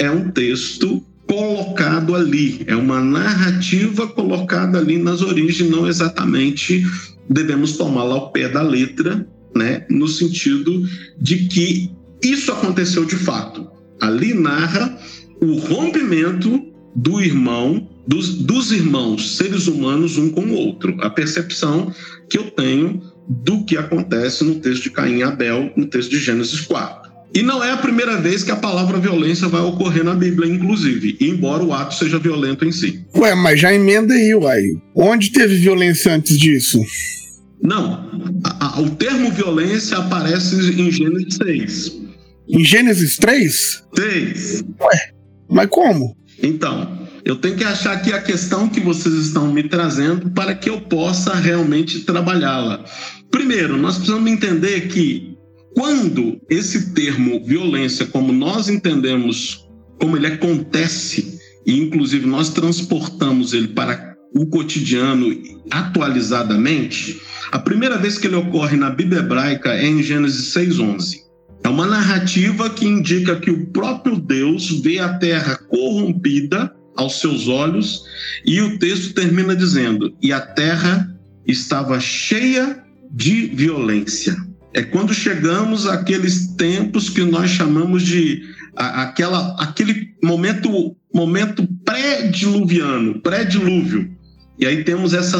é um texto colocado ali, é uma narrativa colocada ali nas origens, não exatamente devemos tomá-la ao pé da letra, né, no sentido de que isso aconteceu de fato. Ali narra o rompimento do irmão, dos, dos irmãos seres humanos um com o outro. A percepção que eu tenho do que acontece no texto de Caim e Abel, no texto de Gênesis 4. E não é a primeira vez que a palavra violência vai ocorrer na Bíblia, inclusive, embora o ato seja violento em si. Ué, mas já emenda aí, uai. Onde teve violência antes disso? Não. A, a, o termo violência aparece em Gênesis 6. Em Gênesis 3? 6. Ué, mas como? Então, eu tenho que achar aqui a questão que vocês estão me trazendo para que eu possa realmente trabalhá-la. Primeiro, nós precisamos entender que quando esse termo violência, como nós entendemos, como ele acontece, e inclusive nós transportamos ele para o cotidiano atualizadamente, a primeira vez que ele ocorre na Bíblia hebraica é em Gênesis 6:11. É uma narrativa que indica que o próprio Deus vê a terra corrompida aos seus olhos, e o texto termina dizendo: e a terra estava cheia de violência. É quando chegamos àqueles tempos que nós chamamos de aquela, aquele momento, momento pré-diluviano, pré-dilúvio. E aí temos essa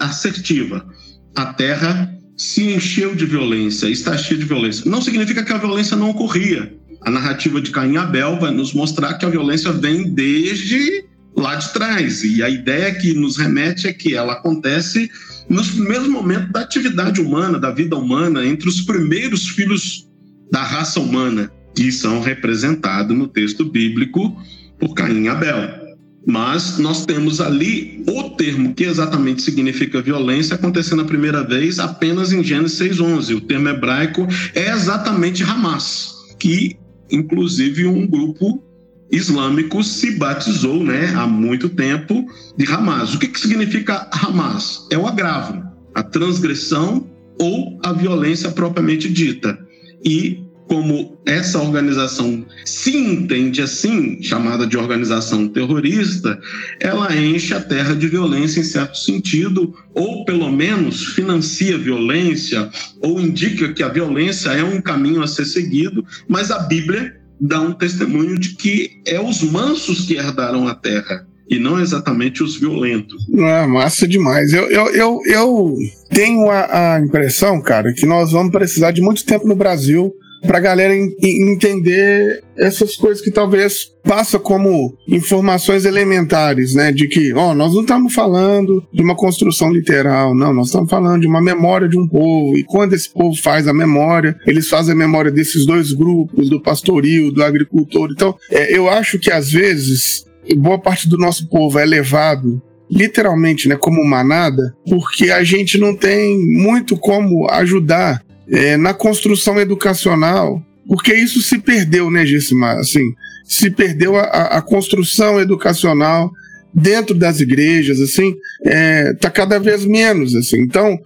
assertiva: a terra se encheu de violência, está cheio de violência. Não significa que a violência não ocorria. A narrativa de Caim e Abel vai nos mostrar que a violência vem desde lá de trás. E a ideia que nos remete é que ela acontece nos primeiros momentos da atividade humana, da vida humana, entre os primeiros filhos da raça humana, que são representados no texto bíblico por Caim e Abel. Mas nós temos ali o termo que exatamente significa violência acontecendo a primeira vez apenas em Gênesis 6:11. O termo hebraico é exatamente Hamas, que inclusive um grupo islâmico se batizou, né, há muito tempo de Hamas. O que, que significa Hamas? É o agravo, a transgressão ou a violência propriamente dita. E como essa organização se entende assim, chamada de organização terrorista, ela enche a terra de violência em certo sentido, ou pelo menos financia violência, ou indica que a violência é um caminho a ser seguido, mas a Bíblia dá um testemunho de que é os mansos que herdarão a terra e não exatamente os violentos. Ah, massa demais. Eu, eu, eu, eu tenho a, a impressão, cara, que nós vamos precisar de muito tempo no Brasil para a galera entender essas coisas que talvez passa como informações elementares, né? De que, ó, nós não estamos falando de uma construção literal, não, nós estamos falando de uma memória de um povo. E quando esse povo faz a memória, eles fazem a memória desses dois grupos, do pastoril, do agricultor. Então, é, eu acho que às vezes boa parte do nosso povo é levado literalmente, né, como manada, porque a gente não tem muito como ajudar é, na construção educacional, porque isso se perdeu, né, Gessimar? Assim, se perdeu a, a, construção educacional dentro das igrejas, assim, é, tá cada vez menos, assim. Então,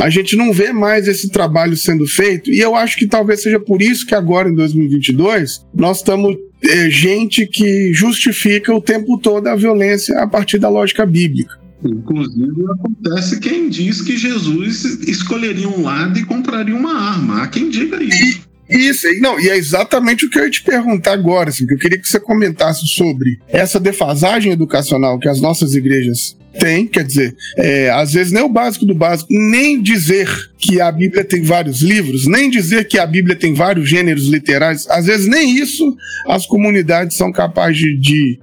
a gente não vê mais esse trabalho sendo feito, e eu acho que talvez seja por isso que agora, em 2022, nós estamos é, gente que justifica o tempo todo a violência a partir da lógica bíblica. Inclusive, acontece quem diz que Jesus escolheria um lado e compraria uma arma. Há quem diga isso. Isso, não, e é exatamente o que eu ia te perguntar agora, assim, que eu queria que você comentasse sobre essa defasagem educacional que as nossas igrejas têm, quer dizer, é, às vezes nem o básico do básico, nem dizer que a Bíblia tem vários livros, nem dizer que a Bíblia tem vários gêneros literais, às vezes nem isso as comunidades são capazes de, de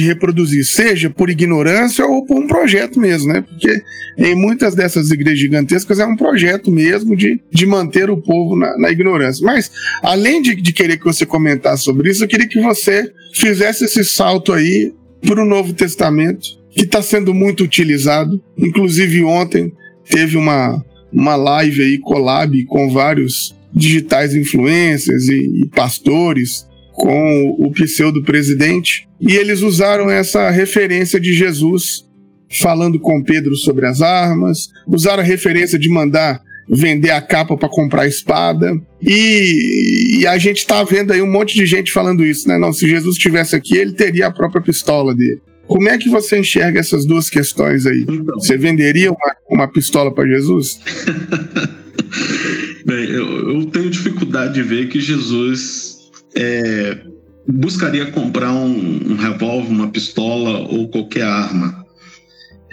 reproduzir, seja por ignorância ou por um projeto mesmo, né? Porque em muitas dessas igrejas gigantescas é um projeto mesmo de, de manter o povo na, na ignorância. Mas, além de, de querer que você comentasse sobre isso, eu queria que você fizesse esse salto aí para o Novo Testamento, que está sendo muito utilizado. Inclusive, ontem teve uma, uma live aí, collab, com vários digitais influencers e, e pastores com o pseudo-presidente, e eles usaram essa referência de Jesus falando com Pedro sobre as armas, usaram a referência de mandar vender a capa para comprar a espada. E, e, a gente está vendo aí um monte de gente falando isso, né? Não, se Jesus estivesse aqui, ele teria a própria pistola dele. Como é que você enxerga essas duas questões aí? Então. Você venderia uma, uma pistola para Jesus? Bem, eu, eu tenho dificuldade de ver que Jesus é, buscaria comprar um, um revólver, uma pistola ou qualquer arma.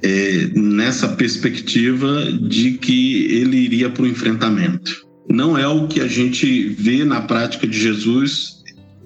É, nessa perspectiva de que ele iria para o enfrentamento. Não é o que a gente vê na prática de Jesus.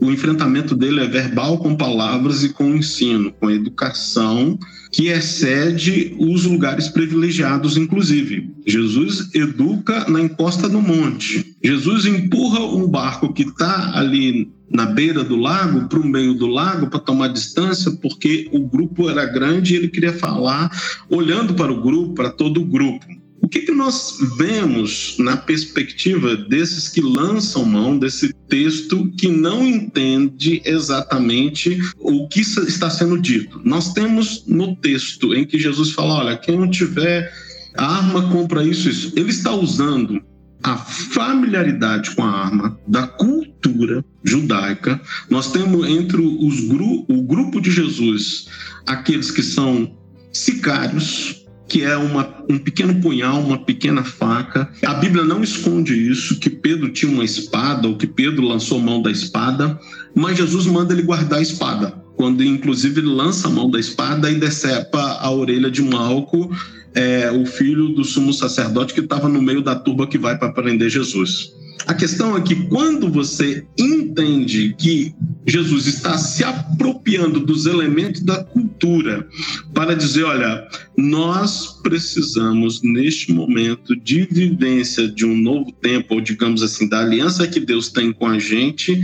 O enfrentamento dele é verbal com palavras e com ensino, com educação que excede os lugares privilegiados, inclusive. Jesus educa na encosta do monte. Jesus empurra um barco que está ali na beira do lago para o meio do lago para tomar distância, porque o grupo era grande e ele queria falar olhando para o grupo, para todo o grupo. O que, que nós vemos na perspectiva desses que lançam mão desse texto que não entende exatamente o que está sendo dito? Nós temos no texto em que Jesus fala: olha, quem não tiver arma, compra isso, isso. Ele está usando a familiaridade com a arma da cultura judaica. Nós temos entre os gru o grupo de Jesus aqueles que são sicários, que é uma, um pequeno punhal, uma pequena faca. A Bíblia não esconde isso, que Pedro tinha uma espada, ou que Pedro lançou mão da espada, mas Jesus manda ele guardar a espada, quando inclusive ele lança a mão da espada e decepa a orelha de Malco, é, o filho do sumo sacerdote que estava no meio da turba que vai para prender Jesus. A questão é que quando você entende que Jesus está se apropriando dos elementos da cultura para dizer, olha, nós precisamos neste momento de vivência de um novo tempo, ou digamos assim, da aliança que Deus tem com a gente,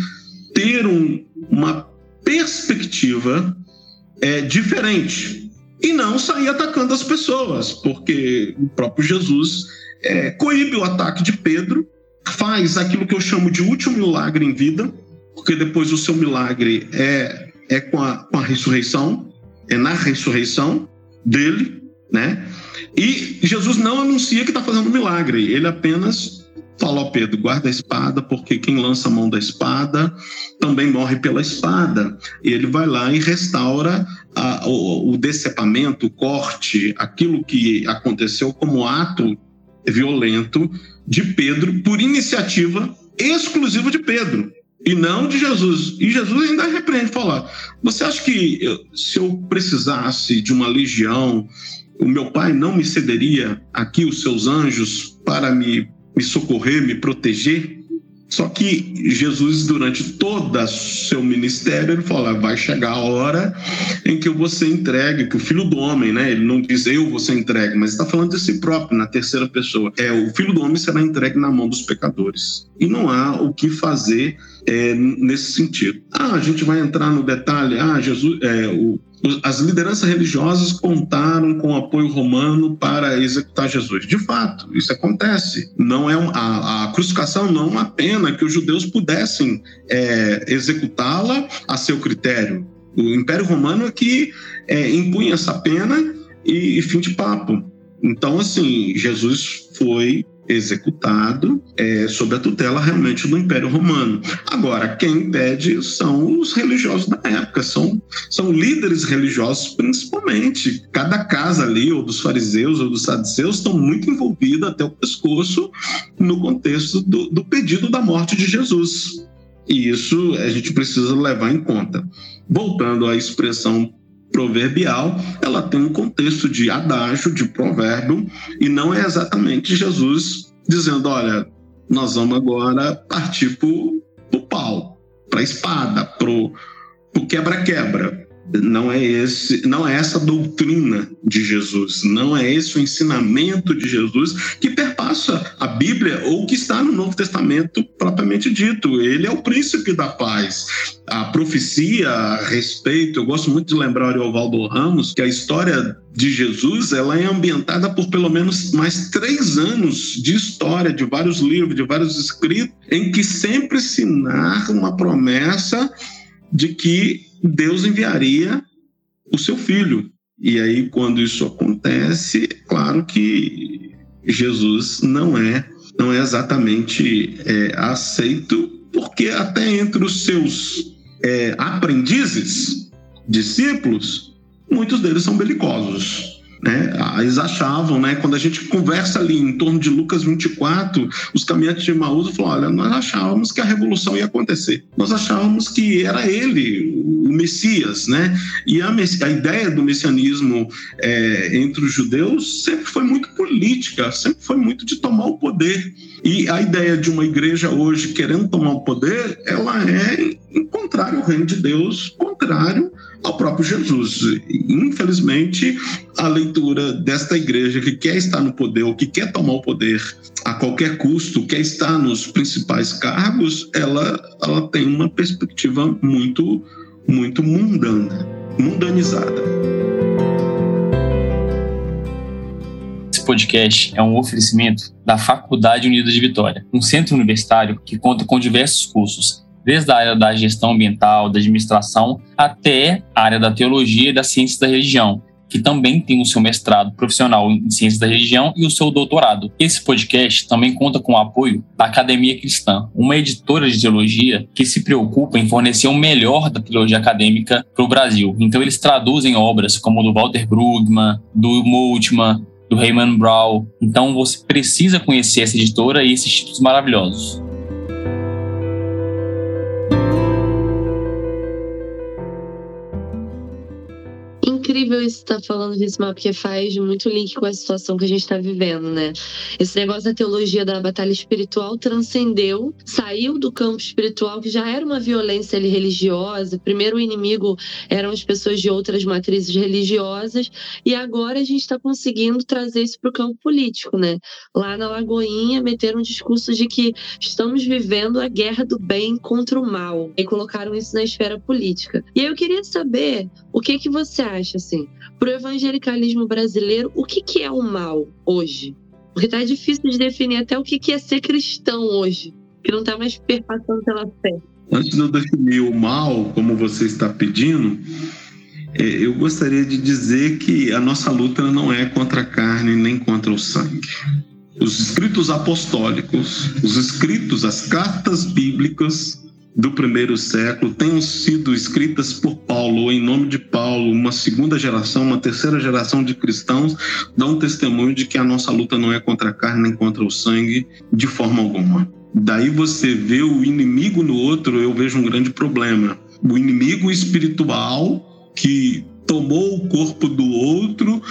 ter um, uma perspectiva é, diferente e não sair atacando as pessoas, porque o próprio Jesus é, coíbe o ataque de Pedro faz aquilo que eu chamo de último milagre em vida, porque depois o seu milagre é, é com, a, com a ressurreição, é na ressurreição dele, né? E Jesus não anuncia que está fazendo milagre, ele apenas fala, ó Pedro, guarda a espada, porque quem lança a mão da espada também morre pela espada. E ele vai lá e restaura a, o, o decepamento, o corte, aquilo que aconteceu como ato violento de Pedro por iniciativa exclusiva de Pedro e não de Jesus. E Jesus ainda repreende falar: Você acha que se eu precisasse de uma legião, o meu pai não me cederia aqui os seus anjos para me, me socorrer, me proteger? Só que Jesus, durante todo o seu ministério, ele fala: vai chegar a hora em que eu vou ser entregue, que o filho do homem, né? Ele não diz eu vou ser entregue, mas está falando de si próprio, na terceira pessoa. É, o filho do homem será entregue na mão dos pecadores. E não há o que fazer é, nesse sentido. Ah, a gente vai entrar no detalhe. Ah, Jesus, é, o, as lideranças religiosas contaram com o apoio romano para executar Jesus. De fato, isso acontece. Não é a, a, crucificação não é uma pena que os judeus pudessem é, executá-la a seu critério. O Império Romano é que é, impunha essa pena e, e fim de papo. Então, assim, Jesus foi executado é, sob a tutela realmente do Império Romano. Agora, quem impede são os religiosos da época, são, são líderes religiosos principalmente. Cada casa ali, ou dos fariseus ou dos saduceus, estão muito envolvidos até o pescoço no contexto do, do pedido da morte de Jesus. E isso a gente precisa levar em conta. Voltando à expressão proverbial, ela tem um contexto de adágio, de provérbio, e não é exatamente Jesus dizendo: olha, nós vamos agora partir para o pau, para a espada, para o quebra-quebra. Não é esse, não é essa doutrina de Jesus, não é esse o ensinamento de Jesus que perpassa a Bíblia ou que está no Novo Testamento propriamente dito. Ele é o príncipe da paz. A profecia a respeito, eu gosto muito de lembrar o Ovaldo Ramos que a história de Jesus ela é ambientada por pelo menos mais três anos de história, de vários livros, de vários escritos, em que sempre se narra uma promessa de que Deus enviaria o seu filho. E aí, quando isso acontece, é claro que Jesus não é, não é exatamente é, aceito, porque até entre os seus é, aprendizes, discípulos, muitos deles são belicosos. Né? Eles achavam, né? quando a gente conversa ali em torno de Lucas 24, os caminhantes de Maús falaram: olha, nós achávamos que a revolução ia acontecer, nós achávamos que era ele, o Messias, né? E a, a ideia do messianismo é, entre os judeus sempre foi muito política, sempre foi muito de tomar o poder. E a ideia de uma igreja hoje querendo tomar o poder, ela é contrário ao reino de Deus, contrário ao próprio Jesus. Infelizmente, a leitura desta igreja que quer estar no poder ou que quer tomar o poder a qualquer custo, quer estar nos principais cargos, ela, ela tem uma perspectiva muito, muito mundana, mundanizada. Esse podcast é um oferecimento da Faculdade Unida de Vitória, um centro universitário que conta com diversos cursos desde a área da gestão ambiental, da administração, até a área da teologia e das ciências da religião, que também tem o seu mestrado profissional em ciências da religião e o seu doutorado. Esse podcast também conta com o apoio da Academia Cristã, uma editora de teologia que se preocupa em fornecer o melhor da teologia acadêmica para o Brasil. Então eles traduzem obras como do Walter Brugman, do Moltmann, do Raymond Brown. Então você precisa conhecer essa editora e esses títulos maravilhosos. Incrível isso estar tá falando disso, porque faz muito link com a situação que a gente está vivendo, né? Esse negócio da teologia da batalha espiritual transcendeu, saiu do campo espiritual, que já era uma violência religiosa. Primeiro o inimigo eram as pessoas de outras matrizes religiosas, e agora a gente está conseguindo trazer isso para o campo político, né? Lá na Lagoinha meteram um discurso de que estamos vivendo a guerra do bem contra o mal, e colocaram isso na esfera política. E aí eu queria saber o que que você acha assim, para o evangelicalismo brasileiro, o que, que é o mal hoje? Porque tá difícil de definir até o que, que é ser cristão hoje, que não está mais perpassando pela fé. Antes de eu definir o mal, como você está pedindo, é, eu gostaria de dizer que a nossa luta não é contra a carne nem contra o sangue. Os escritos apostólicos, os escritos, as cartas bíblicas, do primeiro século tenham sido escritas por Paulo, ou em nome de Paulo, uma segunda geração, uma terceira geração de cristãos, dão testemunho de que a nossa luta não é contra a carne nem contra o sangue, de forma alguma. Daí você vê o inimigo no outro, eu vejo um grande problema. O inimigo espiritual que tomou o corpo do outro,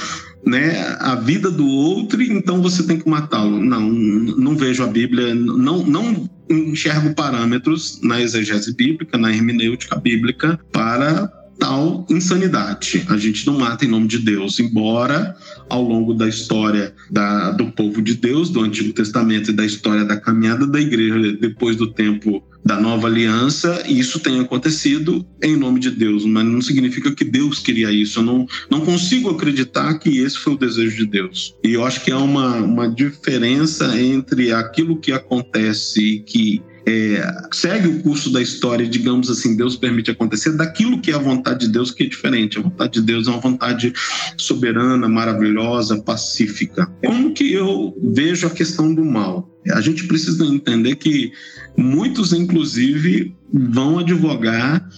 né, a vida do outro, então você tem que matá-lo. Não, não vejo a Bíblia, não, não enxergo parâmetros na exegese bíblica, na hermenêutica bíblica, para tal insanidade. A gente não mata em nome de Deus, embora ao longo da história da, do povo de Deus, do Antigo Testamento e da história da caminhada da igreja depois do tempo da nova aliança, isso tenha acontecido em nome de Deus, mas não significa que Deus queria isso. Eu não, não consigo acreditar que esse foi o desejo de Deus. E eu acho que há uma, uma diferença entre aquilo que acontece e que é, segue o curso da história, digamos assim, Deus permite acontecer, daquilo que é a vontade de Deus, que é diferente. A vontade de Deus é uma vontade soberana, maravilhosa, pacífica. Como que eu vejo a questão do mal? A gente precisa entender que muitos, inclusive, vão advogar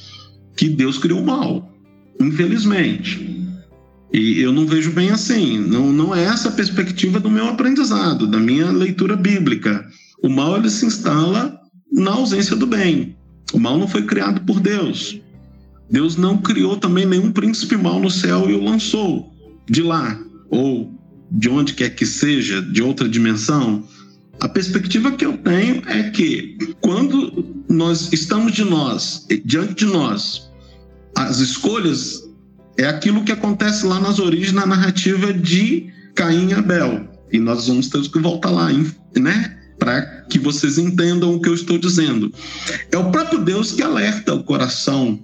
que Deus criou o mal, infelizmente. E eu não vejo bem assim. Não, não é essa a perspectiva do meu aprendizado, da minha leitura bíblica. O mal ele se instala na ausência do bem. O mal não foi criado por Deus. Deus não criou também nenhum príncipe mal no céu e o lançou de lá, ou de onde quer que seja, de outra dimensão. A perspectiva que eu tenho é que quando nós estamos de nós, diante de nós, as escolhas é aquilo que acontece lá nas origens na narrativa de Caim e Abel. E nós vamos ter que voltar lá, né? Para que vocês entendam o que eu estou dizendo. É o próprio Deus que alerta o coração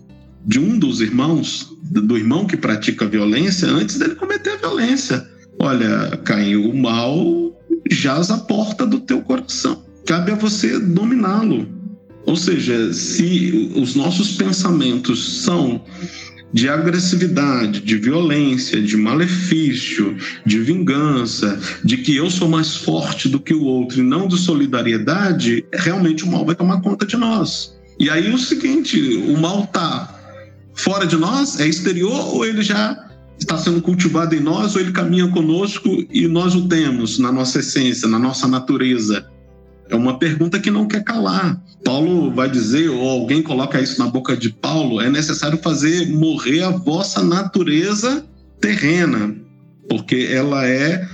de um dos irmãos, do irmão que pratica violência, antes dele cometer a violência. Olha, Caim, o mal jaz à porta do teu coração. Cabe a você dominá-lo. Ou seja, se os nossos pensamentos são de agressividade, de violência, de malefício, de vingança, de que eu sou mais forte do que o outro e não de solidariedade, realmente o mal vai tomar conta de nós. E aí o seguinte, o mal está fora de nós, é exterior ou ele já está sendo cultivado em nós ou ele caminha conosco e nós o temos na nossa essência, na nossa natureza? É uma pergunta que não quer calar. Paulo vai dizer, ou alguém coloca isso na boca de Paulo, é necessário fazer morrer a vossa natureza terrena, porque ela é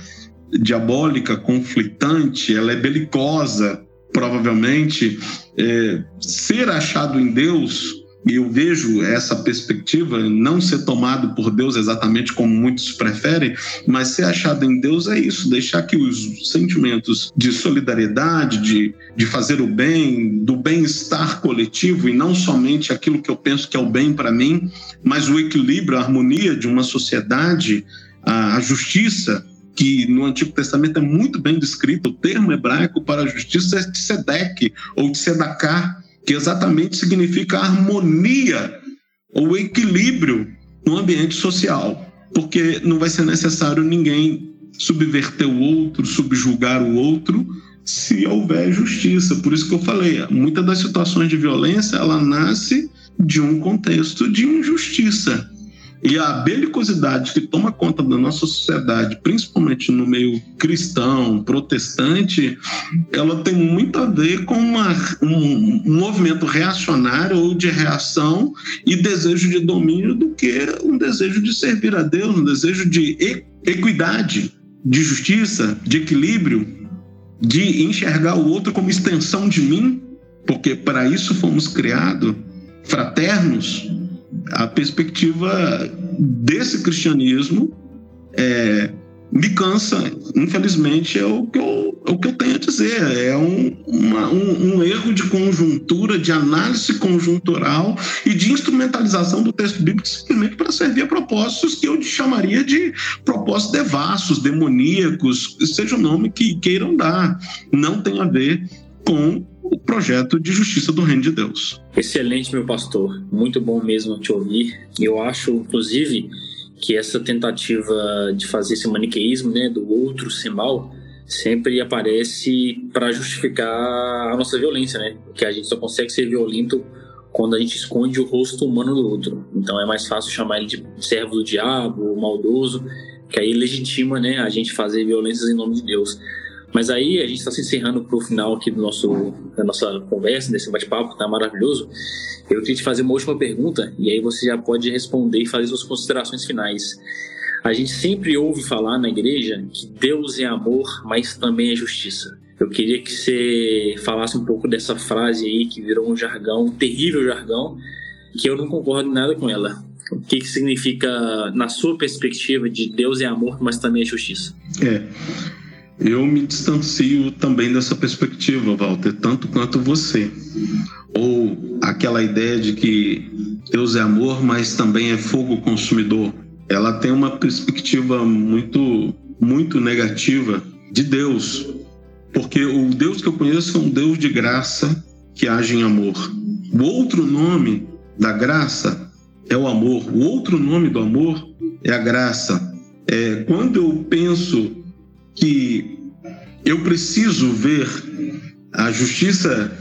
diabólica, conflitante, ela é belicosa, provavelmente. É, ser achado em Deus e eu vejo essa perspectiva não ser tomado por Deus exatamente como muitos preferem, mas ser achado em Deus é isso, deixar que os sentimentos de solidariedade, de, de fazer o bem, do bem-estar coletivo e não somente aquilo que eu penso que é o bem para mim, mas o equilíbrio, a harmonia de uma sociedade, a, a justiça, que no Antigo Testamento é muito bem descrito, o termo hebraico para justiça é tzedek ou tzedakah, que exatamente significa harmonia ou equilíbrio no ambiente social, porque não vai ser necessário ninguém subverter o outro, subjugar o outro, se houver justiça. Por isso que eu falei, muitas das situações de violência ela nasce de um contexto de injustiça. E a belicosidade que toma conta da nossa sociedade, principalmente no meio cristão, protestante, ela tem muito a ver com uma, um, um movimento reacionário ou de reação e desejo de domínio do que um desejo de servir a Deus, um desejo de equidade, de justiça, de equilíbrio, de enxergar o outro como extensão de mim, porque para isso fomos criados, fraternos, a perspectiva desse cristianismo é, me cansa, infelizmente, é o que eu, é o que eu tenho a dizer. É um, uma, um, um, erro de conjuntura, de análise conjuntural e de instrumentalização do texto bíblico simplesmente para servir a propósitos que eu chamaria de propósitos devassos, demoníacos, seja o nome que queiram dar. Não tem a ver com o projeto de justiça do reino de Deus. Excelente, meu pastor. Muito bom mesmo te ouvir. Eu acho, inclusive, que essa tentativa de fazer esse maniqueísmo, né, do outro ser mal, sempre aparece para justificar a nossa violência, né? Porque a gente só consegue ser violento quando a gente esconde o rosto humano do outro. Então é mais fácil chamar ele de servo do diabo, maldoso, que aí legitima, né, a gente fazer violências em nome de Deus. Mas aí a gente está se encerrando para o final aqui do nosso, da nossa conversa, desse bate-papo que está maravilhoso. Eu queria te fazer uma última pergunta e aí você já pode responder e fazer suas considerações finais. A gente sempre ouve falar na igreja que Deus é amor, mas também é justiça. Eu queria que você falasse um pouco dessa frase aí que virou um jargão, um terrível jargão, que eu não concordo nada com ela. O que, que significa, na sua perspectiva, de Deus é amor, mas também é justiça? É eu me distancio também dessa perspectiva, Walter, tanto quanto você. Ou aquela ideia de que Deus é amor, mas também é fogo consumidor. Ela tem uma perspectiva muito, muito negativa de Deus, porque o Deus que eu conheço é um Deus de graça, que age em amor. O outro nome da graça é o amor. O outro nome do amor é a graça. É, quando eu penso que eu preciso ver a justiça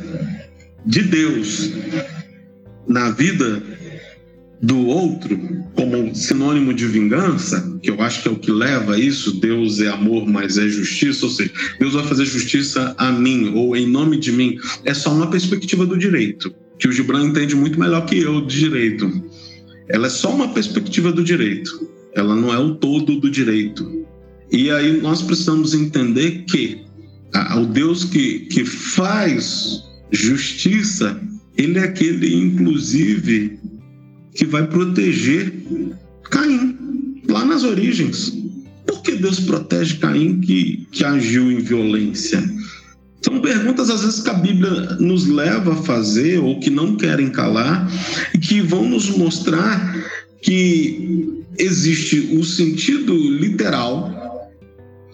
de Deus na vida do outro como sinônimo de vingança, que eu acho que é o que leva a isso, Deus é amor, mas é justiça, ou seja, Deus vai fazer justiça a mim ou em nome de mim, é só uma perspectiva do direito, que o Gibran entende muito melhor que eu de direito. Ela é só uma perspectiva do direito, ela não é o todo do direito. E aí nós precisamos entender que o Deus que, que faz justiça, ele é aquele, inclusive, que vai proteger Caim, lá nas origens. Por que Deus protege Caim que, que agiu em violência? São perguntas, às vezes, que a Bíblia nos leva a fazer ou que não querem calar e que vão nos mostrar que existe o sentido literal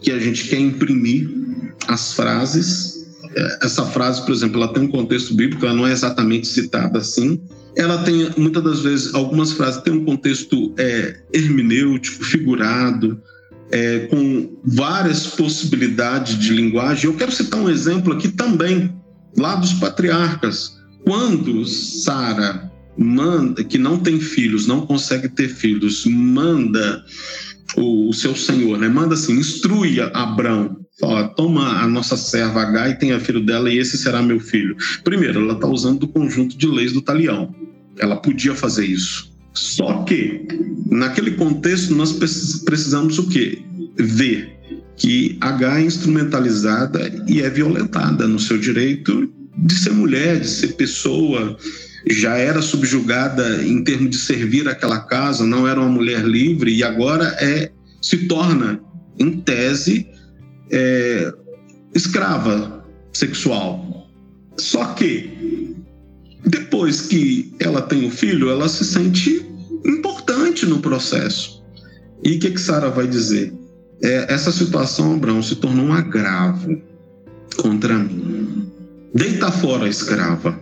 que a gente quer imprimir as frases. É, essa frase, por exemplo, ela tem um contexto bíblico, ela não é exatamente citada assim, ela tem, muitas das vezes, algumas frases têm um contexto é, hermenêutico, figurado, é, com várias possibilidades de linguagem. Eu quero citar um exemplo aqui também, lá dos patriarcas. Quando Sara manda, que não tem filhos, não consegue ter filhos, manda o, o seu senhor, né? manda assim, instrui Abraão, fala, toma a nossa serva H e tenha filho dela e esse será meu filho. Primeiro, ela está usando do conjunto de leis do talião. Ela podia fazer isso. Só que, naquele contexto, nós precisamos o quê? Ver que H é instrumentalizada e é violentada no seu direito de ser mulher, de ser pessoa, já era subjugada em termos de servir aquela casa, não era uma mulher livre e agora é se torna, em tese, é, escrava sexual. Só que depois que ela tem o filho, ela se sente importante no processo. E o que, que Sara vai dizer? É, essa situação, Abraão, se tornou um agravo contra mim. Deita fora a escrava.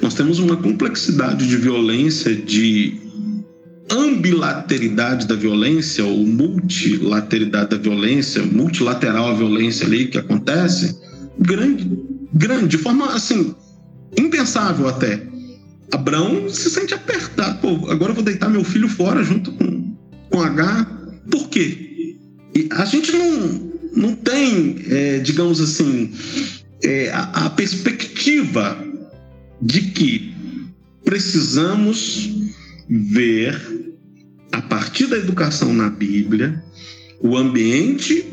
Nós temos uma complexidade de violência, de ambilateridade da violência, ou multilateridade da violência, multilateral a violência ali que acontece, grande, grande, de forma assim, impensável até. Abraão se sente apertado. Pô, agora eu vou deitar meu filho fora junto com, com H. Por quê? E a gente não, não tem, é, digamos assim, é, a, a perspectiva de que precisamos ver, a partir da educação na Bíblia, o ambiente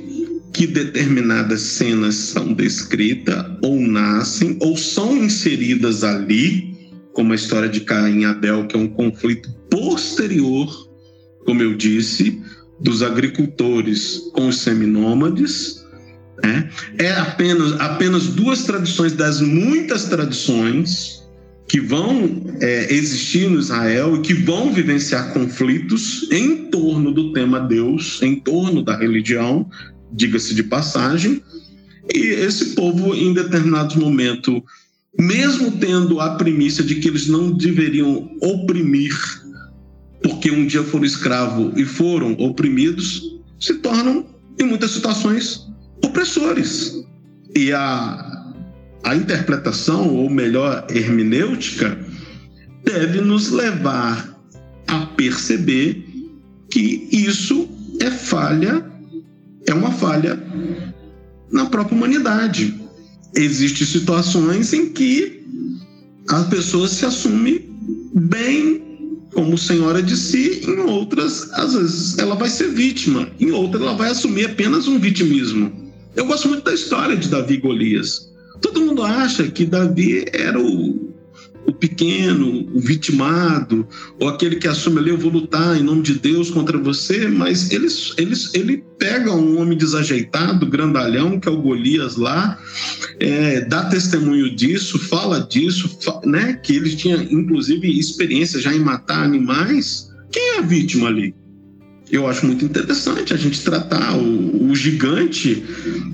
que determinadas cenas são descritas ou nascem ou são inseridas ali, como a história de Caim e Abel, que é um conflito posterior, como eu disse, dos agricultores com os seminômades. Né? É apenas, apenas duas tradições das muitas tradições que vão é, existir no Israel e que vão vivenciar conflitos em torno do tema Deus, em torno da religião, diga-se de passagem, e esse povo, em determinado momento, mesmo tendo a primícia de que eles não deveriam oprimir, porque um dia foram escravos e foram oprimidos, se tornam, em muitas situações, opressores. E a a interpretação, ou melhor, hermenêutica, deve nos levar a perceber que isso é falha, é uma falha na própria humanidade. Existem situações em que a pessoa se assume bem como senhora de si, em outras, às vezes, ela vai ser vítima, em outras, ela vai assumir apenas um vitimismo. Eu gosto muito da história de Davi e Golias. Todo mundo acha que Davi era o, o pequeno, o vitimado, ou aquele que assume ali, eu vou lutar em nome de Deus contra você, mas ele, ele, ele pega um homem desajeitado, grandalhão, que é o Golias lá, é, dá testemunho disso, fala disso, né, que ele tinha inclusive experiência já em matar animais. Quem é a vítima ali? Eu acho muito interessante a gente tratar o, o, gigante,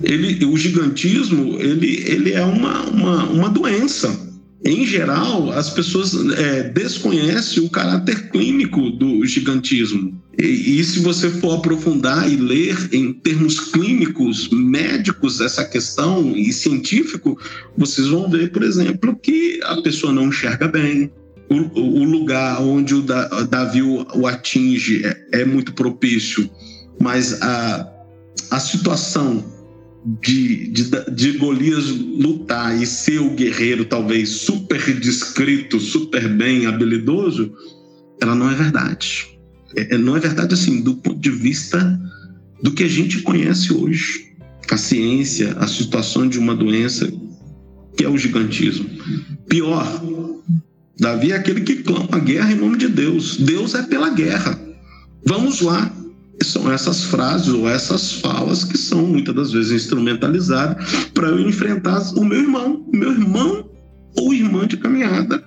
ele, o gigantismo, ele, ele é uma, uma, uma doença. em geral, as pessoas é, desconhecem o caráter clínico do gigantismo. E, e, se você for aprofundar e ler em termos clínicos, médicos, essa questão e científico, vocês vão ver, por exemplo, que a pessoa não enxerga bem. O, o lugar onde o Davi o, atinge é, é muito propício, mas a, a situação de, de, de Golias lutar e ser o guerreiro, talvez super discreto, super bem habilidoso, ela não é verdade. É, é, não é verdade assim, do ponto de vista do que a gente conhece hoje. A ciência, a situação de uma doença, que é o gigantismo. Pior, Davi é aquele que clama a guerra em nome de Deus. Deus é pela guerra. Vamos lá, são essas frases ou essas falas que são muitas das vezes instrumentalizadas para eu enfrentar o meu irmão, meu irmão ou irmã de caminhada,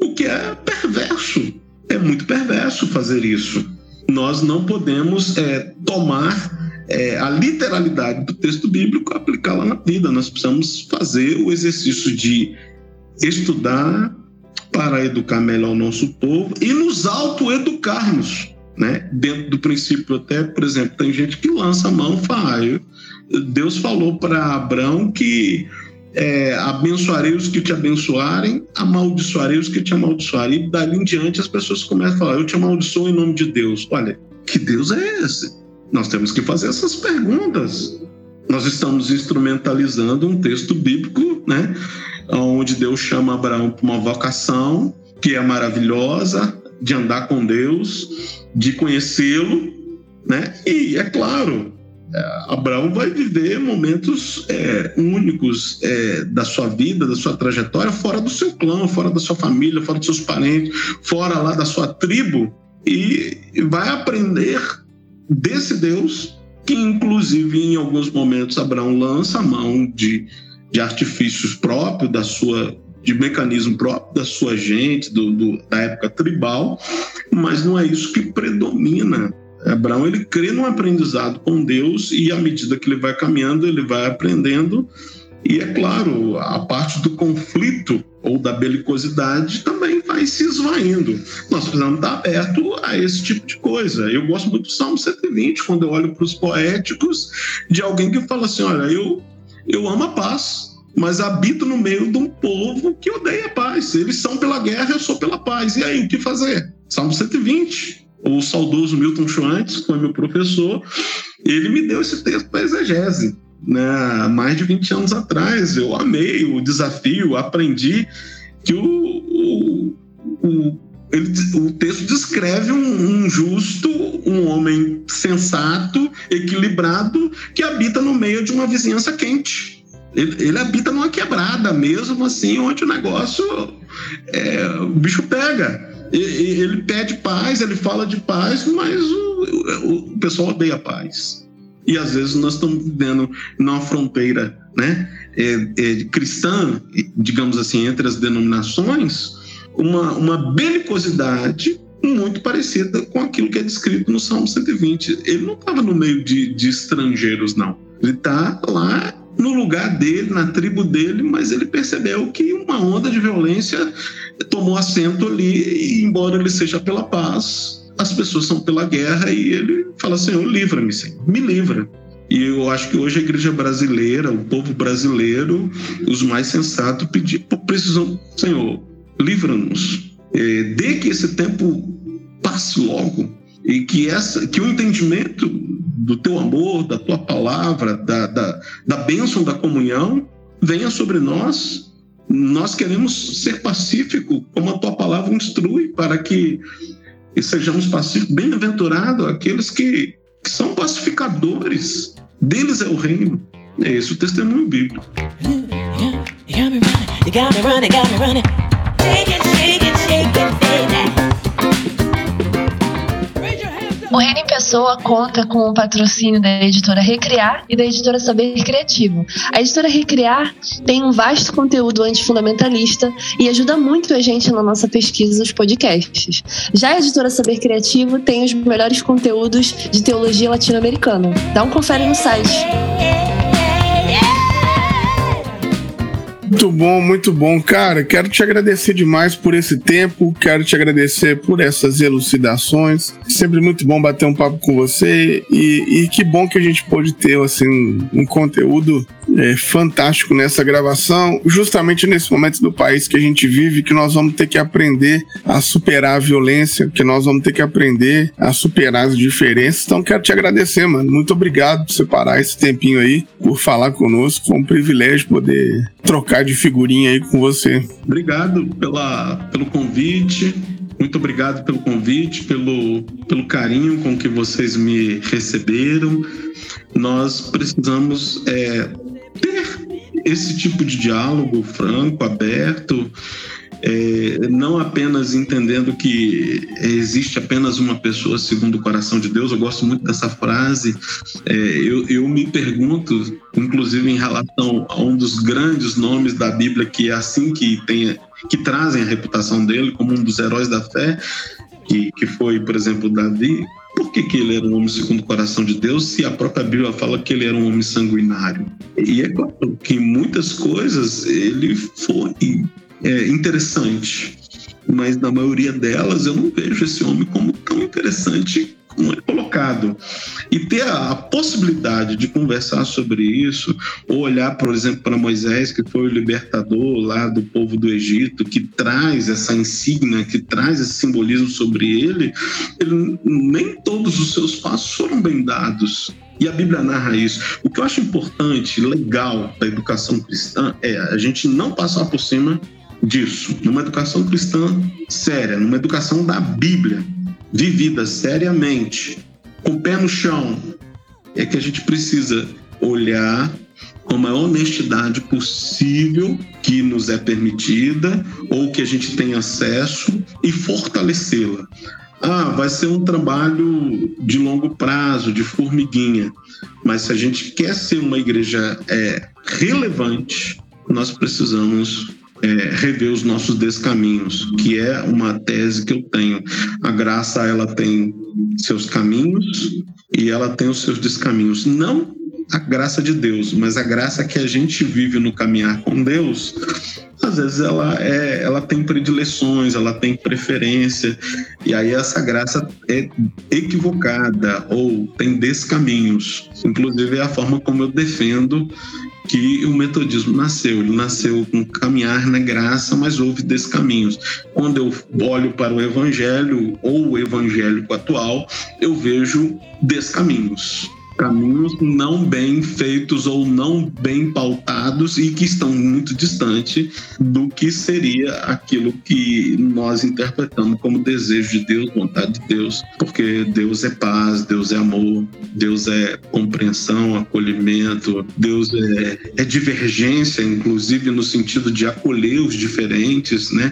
o que é perverso. É muito perverso fazer isso. Nós não podemos é, tomar é, a literalidade do texto bíblico e aplicá-la na vida. Nós precisamos fazer o exercício de estudar para educar melhor o nosso povo e nos autoeducarmos né? Dentro do princípio, até, por exemplo, tem gente que lança a mão fala: Deus falou para Abraão que é, abençoarei os que te abençoarem, amaldiçoarei os que te amaldiçoarem. E dali em diante as pessoas começam a falar: Eu te amaldiçoo em nome de Deus. Olha, que Deus é esse? Nós temos que fazer essas perguntas. Nós estamos instrumentalizando um texto bíblico, né? Onde Deus chama Abraão para uma vocação que é maravilhosa, de andar com Deus, de conhecê-lo, né? E é claro, é, Abraão vai viver momentos é, únicos é, da sua vida, da sua trajetória, fora do seu clã, fora da sua família, fora dos seus parentes, fora lá da sua tribo, e vai aprender desse Deus que, inclusive, em alguns momentos, Abraão lança a mão de, de artifícios próprios da sua de mecanismo próprio da sua gente, do, do, da época tribal, mas não é isso que predomina. Abraão ele crê no aprendizado com Deus e à medida que ele vai caminhando, ele vai aprendendo. E é claro, a parte do conflito ou da belicosidade também vai se esvaindo. Nós precisamos estar aberto a esse tipo de coisa. Eu gosto muito do Salmo 120, quando eu olho para os poéticos, de alguém que fala assim: olha, eu, eu amo a paz, mas habito no meio de um povo que odeia a paz. Eles são pela guerra, eu sou pela paz. E aí, o que fazer? Salmo 120. O saudoso Milton Schwantz, que foi meu professor, ele me deu esse texto para exegese. Né? Mais de 20 anos atrás, eu amei o desafio, aprendi que o, o, o, ele, o texto descreve um, um justo, um homem sensato, equilibrado, que habita no meio de uma vizinhança quente ele, ele, habita numa quebrada mesmo, assim, onde o negócio, é, o bicho pega. ele pede paz, ele fala de paz, mas o, o, o, pessoal odeia paz. E às vezes nós estamos vivendo numa fronteira né, é, é, cristã, digamos assim, entre as denominações, uma, uma belicosidade muito parecida com aquilo que é descrito no Salmo 120. Ele não estava no meio de, de estrangeiros, não. Ele está lá no lugar dele, na tribo dele, mas ele percebeu que uma onda de violência tomou assento ali, e embora ele seja pela paz, as pessoas são pela guerra e ele fala: Senhor, livra-me, Senhor, me livra. E eu acho que hoje a igreja brasileira, o povo brasileiro, os mais sensatos, precisam, Senhor, livra-nos. É, dê que esse tempo passe logo e que, essa, que o entendimento do teu amor, da tua palavra, da, da, da bênção da comunhão venha sobre nós. Nós queremos ser pacífico, como a tua palavra instrui, para que sejamos pacíficos. Bem-aventurados aqueles que, que são pacificadores, deles é o reino. É esse o testemunho bíblico. You got me running, got me running. O em Pessoa conta com o patrocínio da editora Recriar e da editora Saber Criativo. A editora Recriar tem um vasto conteúdo antifundamentalista e ajuda muito a gente na nossa pesquisa dos podcasts. Já a editora Saber Criativo tem os melhores conteúdos de teologia latino-americana. Dá um confere no site. Muito bom, muito bom. Cara, quero te agradecer demais por esse tempo, quero te agradecer por essas elucidações. Sempre muito bom bater um papo com você e, e que bom que a gente pôde ter assim, um, conteúdo é, fantástico nessa gravação, justamente nesse momento do país que a gente vive, que nós vamos ter que aprender a superar a violência, que nós vamos ter que aprender a superar as diferenças. Então, quero te agradecer, mano. Muito obrigado por separar esse tempinho aí, por falar conosco. Foi um privilégio poder trocar de figurinha aí com você. Obrigado pela, pelo convite. Muito obrigado pelo convite, pelo, pelo carinho com que vocês me receberam. Nós precisamos é, ter esse tipo de diálogo franco, aberto, é, não apenas entendendo que existe apenas uma pessoa segundo o coração de Deus, eu gosto muito dessa frase. É, eu, eu me pergunto, inclusive em relação a um dos grandes nomes da Bíblia, que é assim que, tem, que trazem a reputação dele como um dos heróis da fé, que, que foi, por exemplo, Davi. Por que, que ele era um homem segundo o coração de Deus se a própria Bíblia fala que ele era um homem sanguinário? E é claro que em muitas coisas ele foi é, interessante, mas na maioria delas eu não vejo esse homem como tão interessante como é colocado. E ter a, a, possibilidade de conversar sobre isso, ou olhar, por exemplo, para Moisés, que foi o libertador lá do povo do Egito, que traz essa insígnia, que traz esse simbolismo sobre ele, ele nem todos os seus passos foram bem dados. E a Bíblia narra isso. O que eu acho importante, legal da educação cristã é a gente não passar por cima disso, numa educação cristã séria, numa educação da Bíblia, vivida seriamente, com o pé no chão, é que a gente precisa olhar com a maior honestidade possível que nos é permitida ou que a gente tem acesso e fortalecê-la. Ah, vai ser um trabalho de longo prazo, de formiguinha, mas se a gente quer ser uma igreja é, relevante, nós precisamos é, rever os nossos descaminhos, que é uma tese que eu tenho. A graça ela tem seus caminhos e ela tem os seus descaminhos. Não a graça de Deus, mas a graça que a gente vive no caminhar com Deus, às vezes ela é, ela tem predileções, ela tem preferência, e aí essa graça é equivocada ou tem descaminhos. Inclusive é a forma como eu defendo que o metodismo nasceu. Ele nasceu com caminhar na graça, mas houve descaminhos. Quando eu olho para o evangelho ou o evangélico atual, eu vejo descaminhos caminhos não bem feitos ou não bem pautados e que estão muito distante do que seria aquilo que nós interpretamos como desejo de Deus, vontade de Deus, porque Deus é paz, Deus é amor, Deus é compreensão, acolhimento, Deus é, é divergência, inclusive no sentido de acolher os diferentes, né?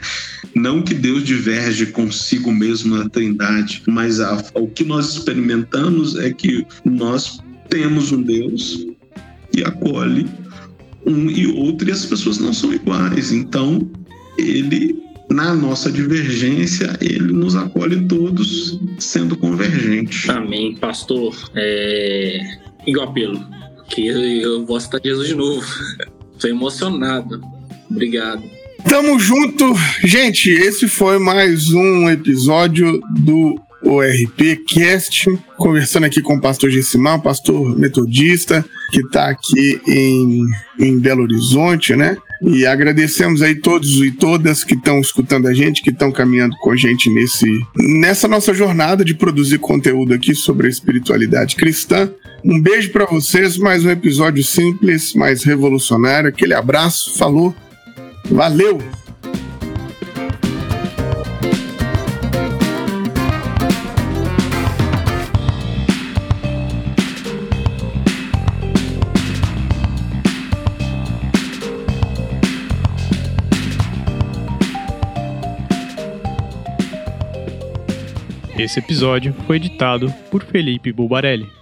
Não que Deus diverge consigo mesmo na Trindade, mas a, o que nós experimentamos é que nós temos um Deus que acolhe um e outro e as pessoas não são iguais. Então, ele, na nossa divergência, ele nos acolhe todos sendo convergente. Amém, pastor. É... Igual apelo, que eu vou citar Jesus de novo. Estou emocionado. Obrigado. Tamo junto. Gente, esse foi mais um episódio do ORP Cast, conversando aqui com o pastor Gessimar, pastor metodista, que está aqui em, em Belo Horizonte, né? E agradecemos aí todos e todas que estão escutando a gente, que estão caminhando com a gente nesse, nessa nossa jornada de produzir conteúdo aqui sobre a espiritualidade cristã. Um beijo para vocês, mais um episódio simples, mais revolucionário. Aquele abraço, falou, valeu! Esse episódio foi editado por Felipe Bulbarelli.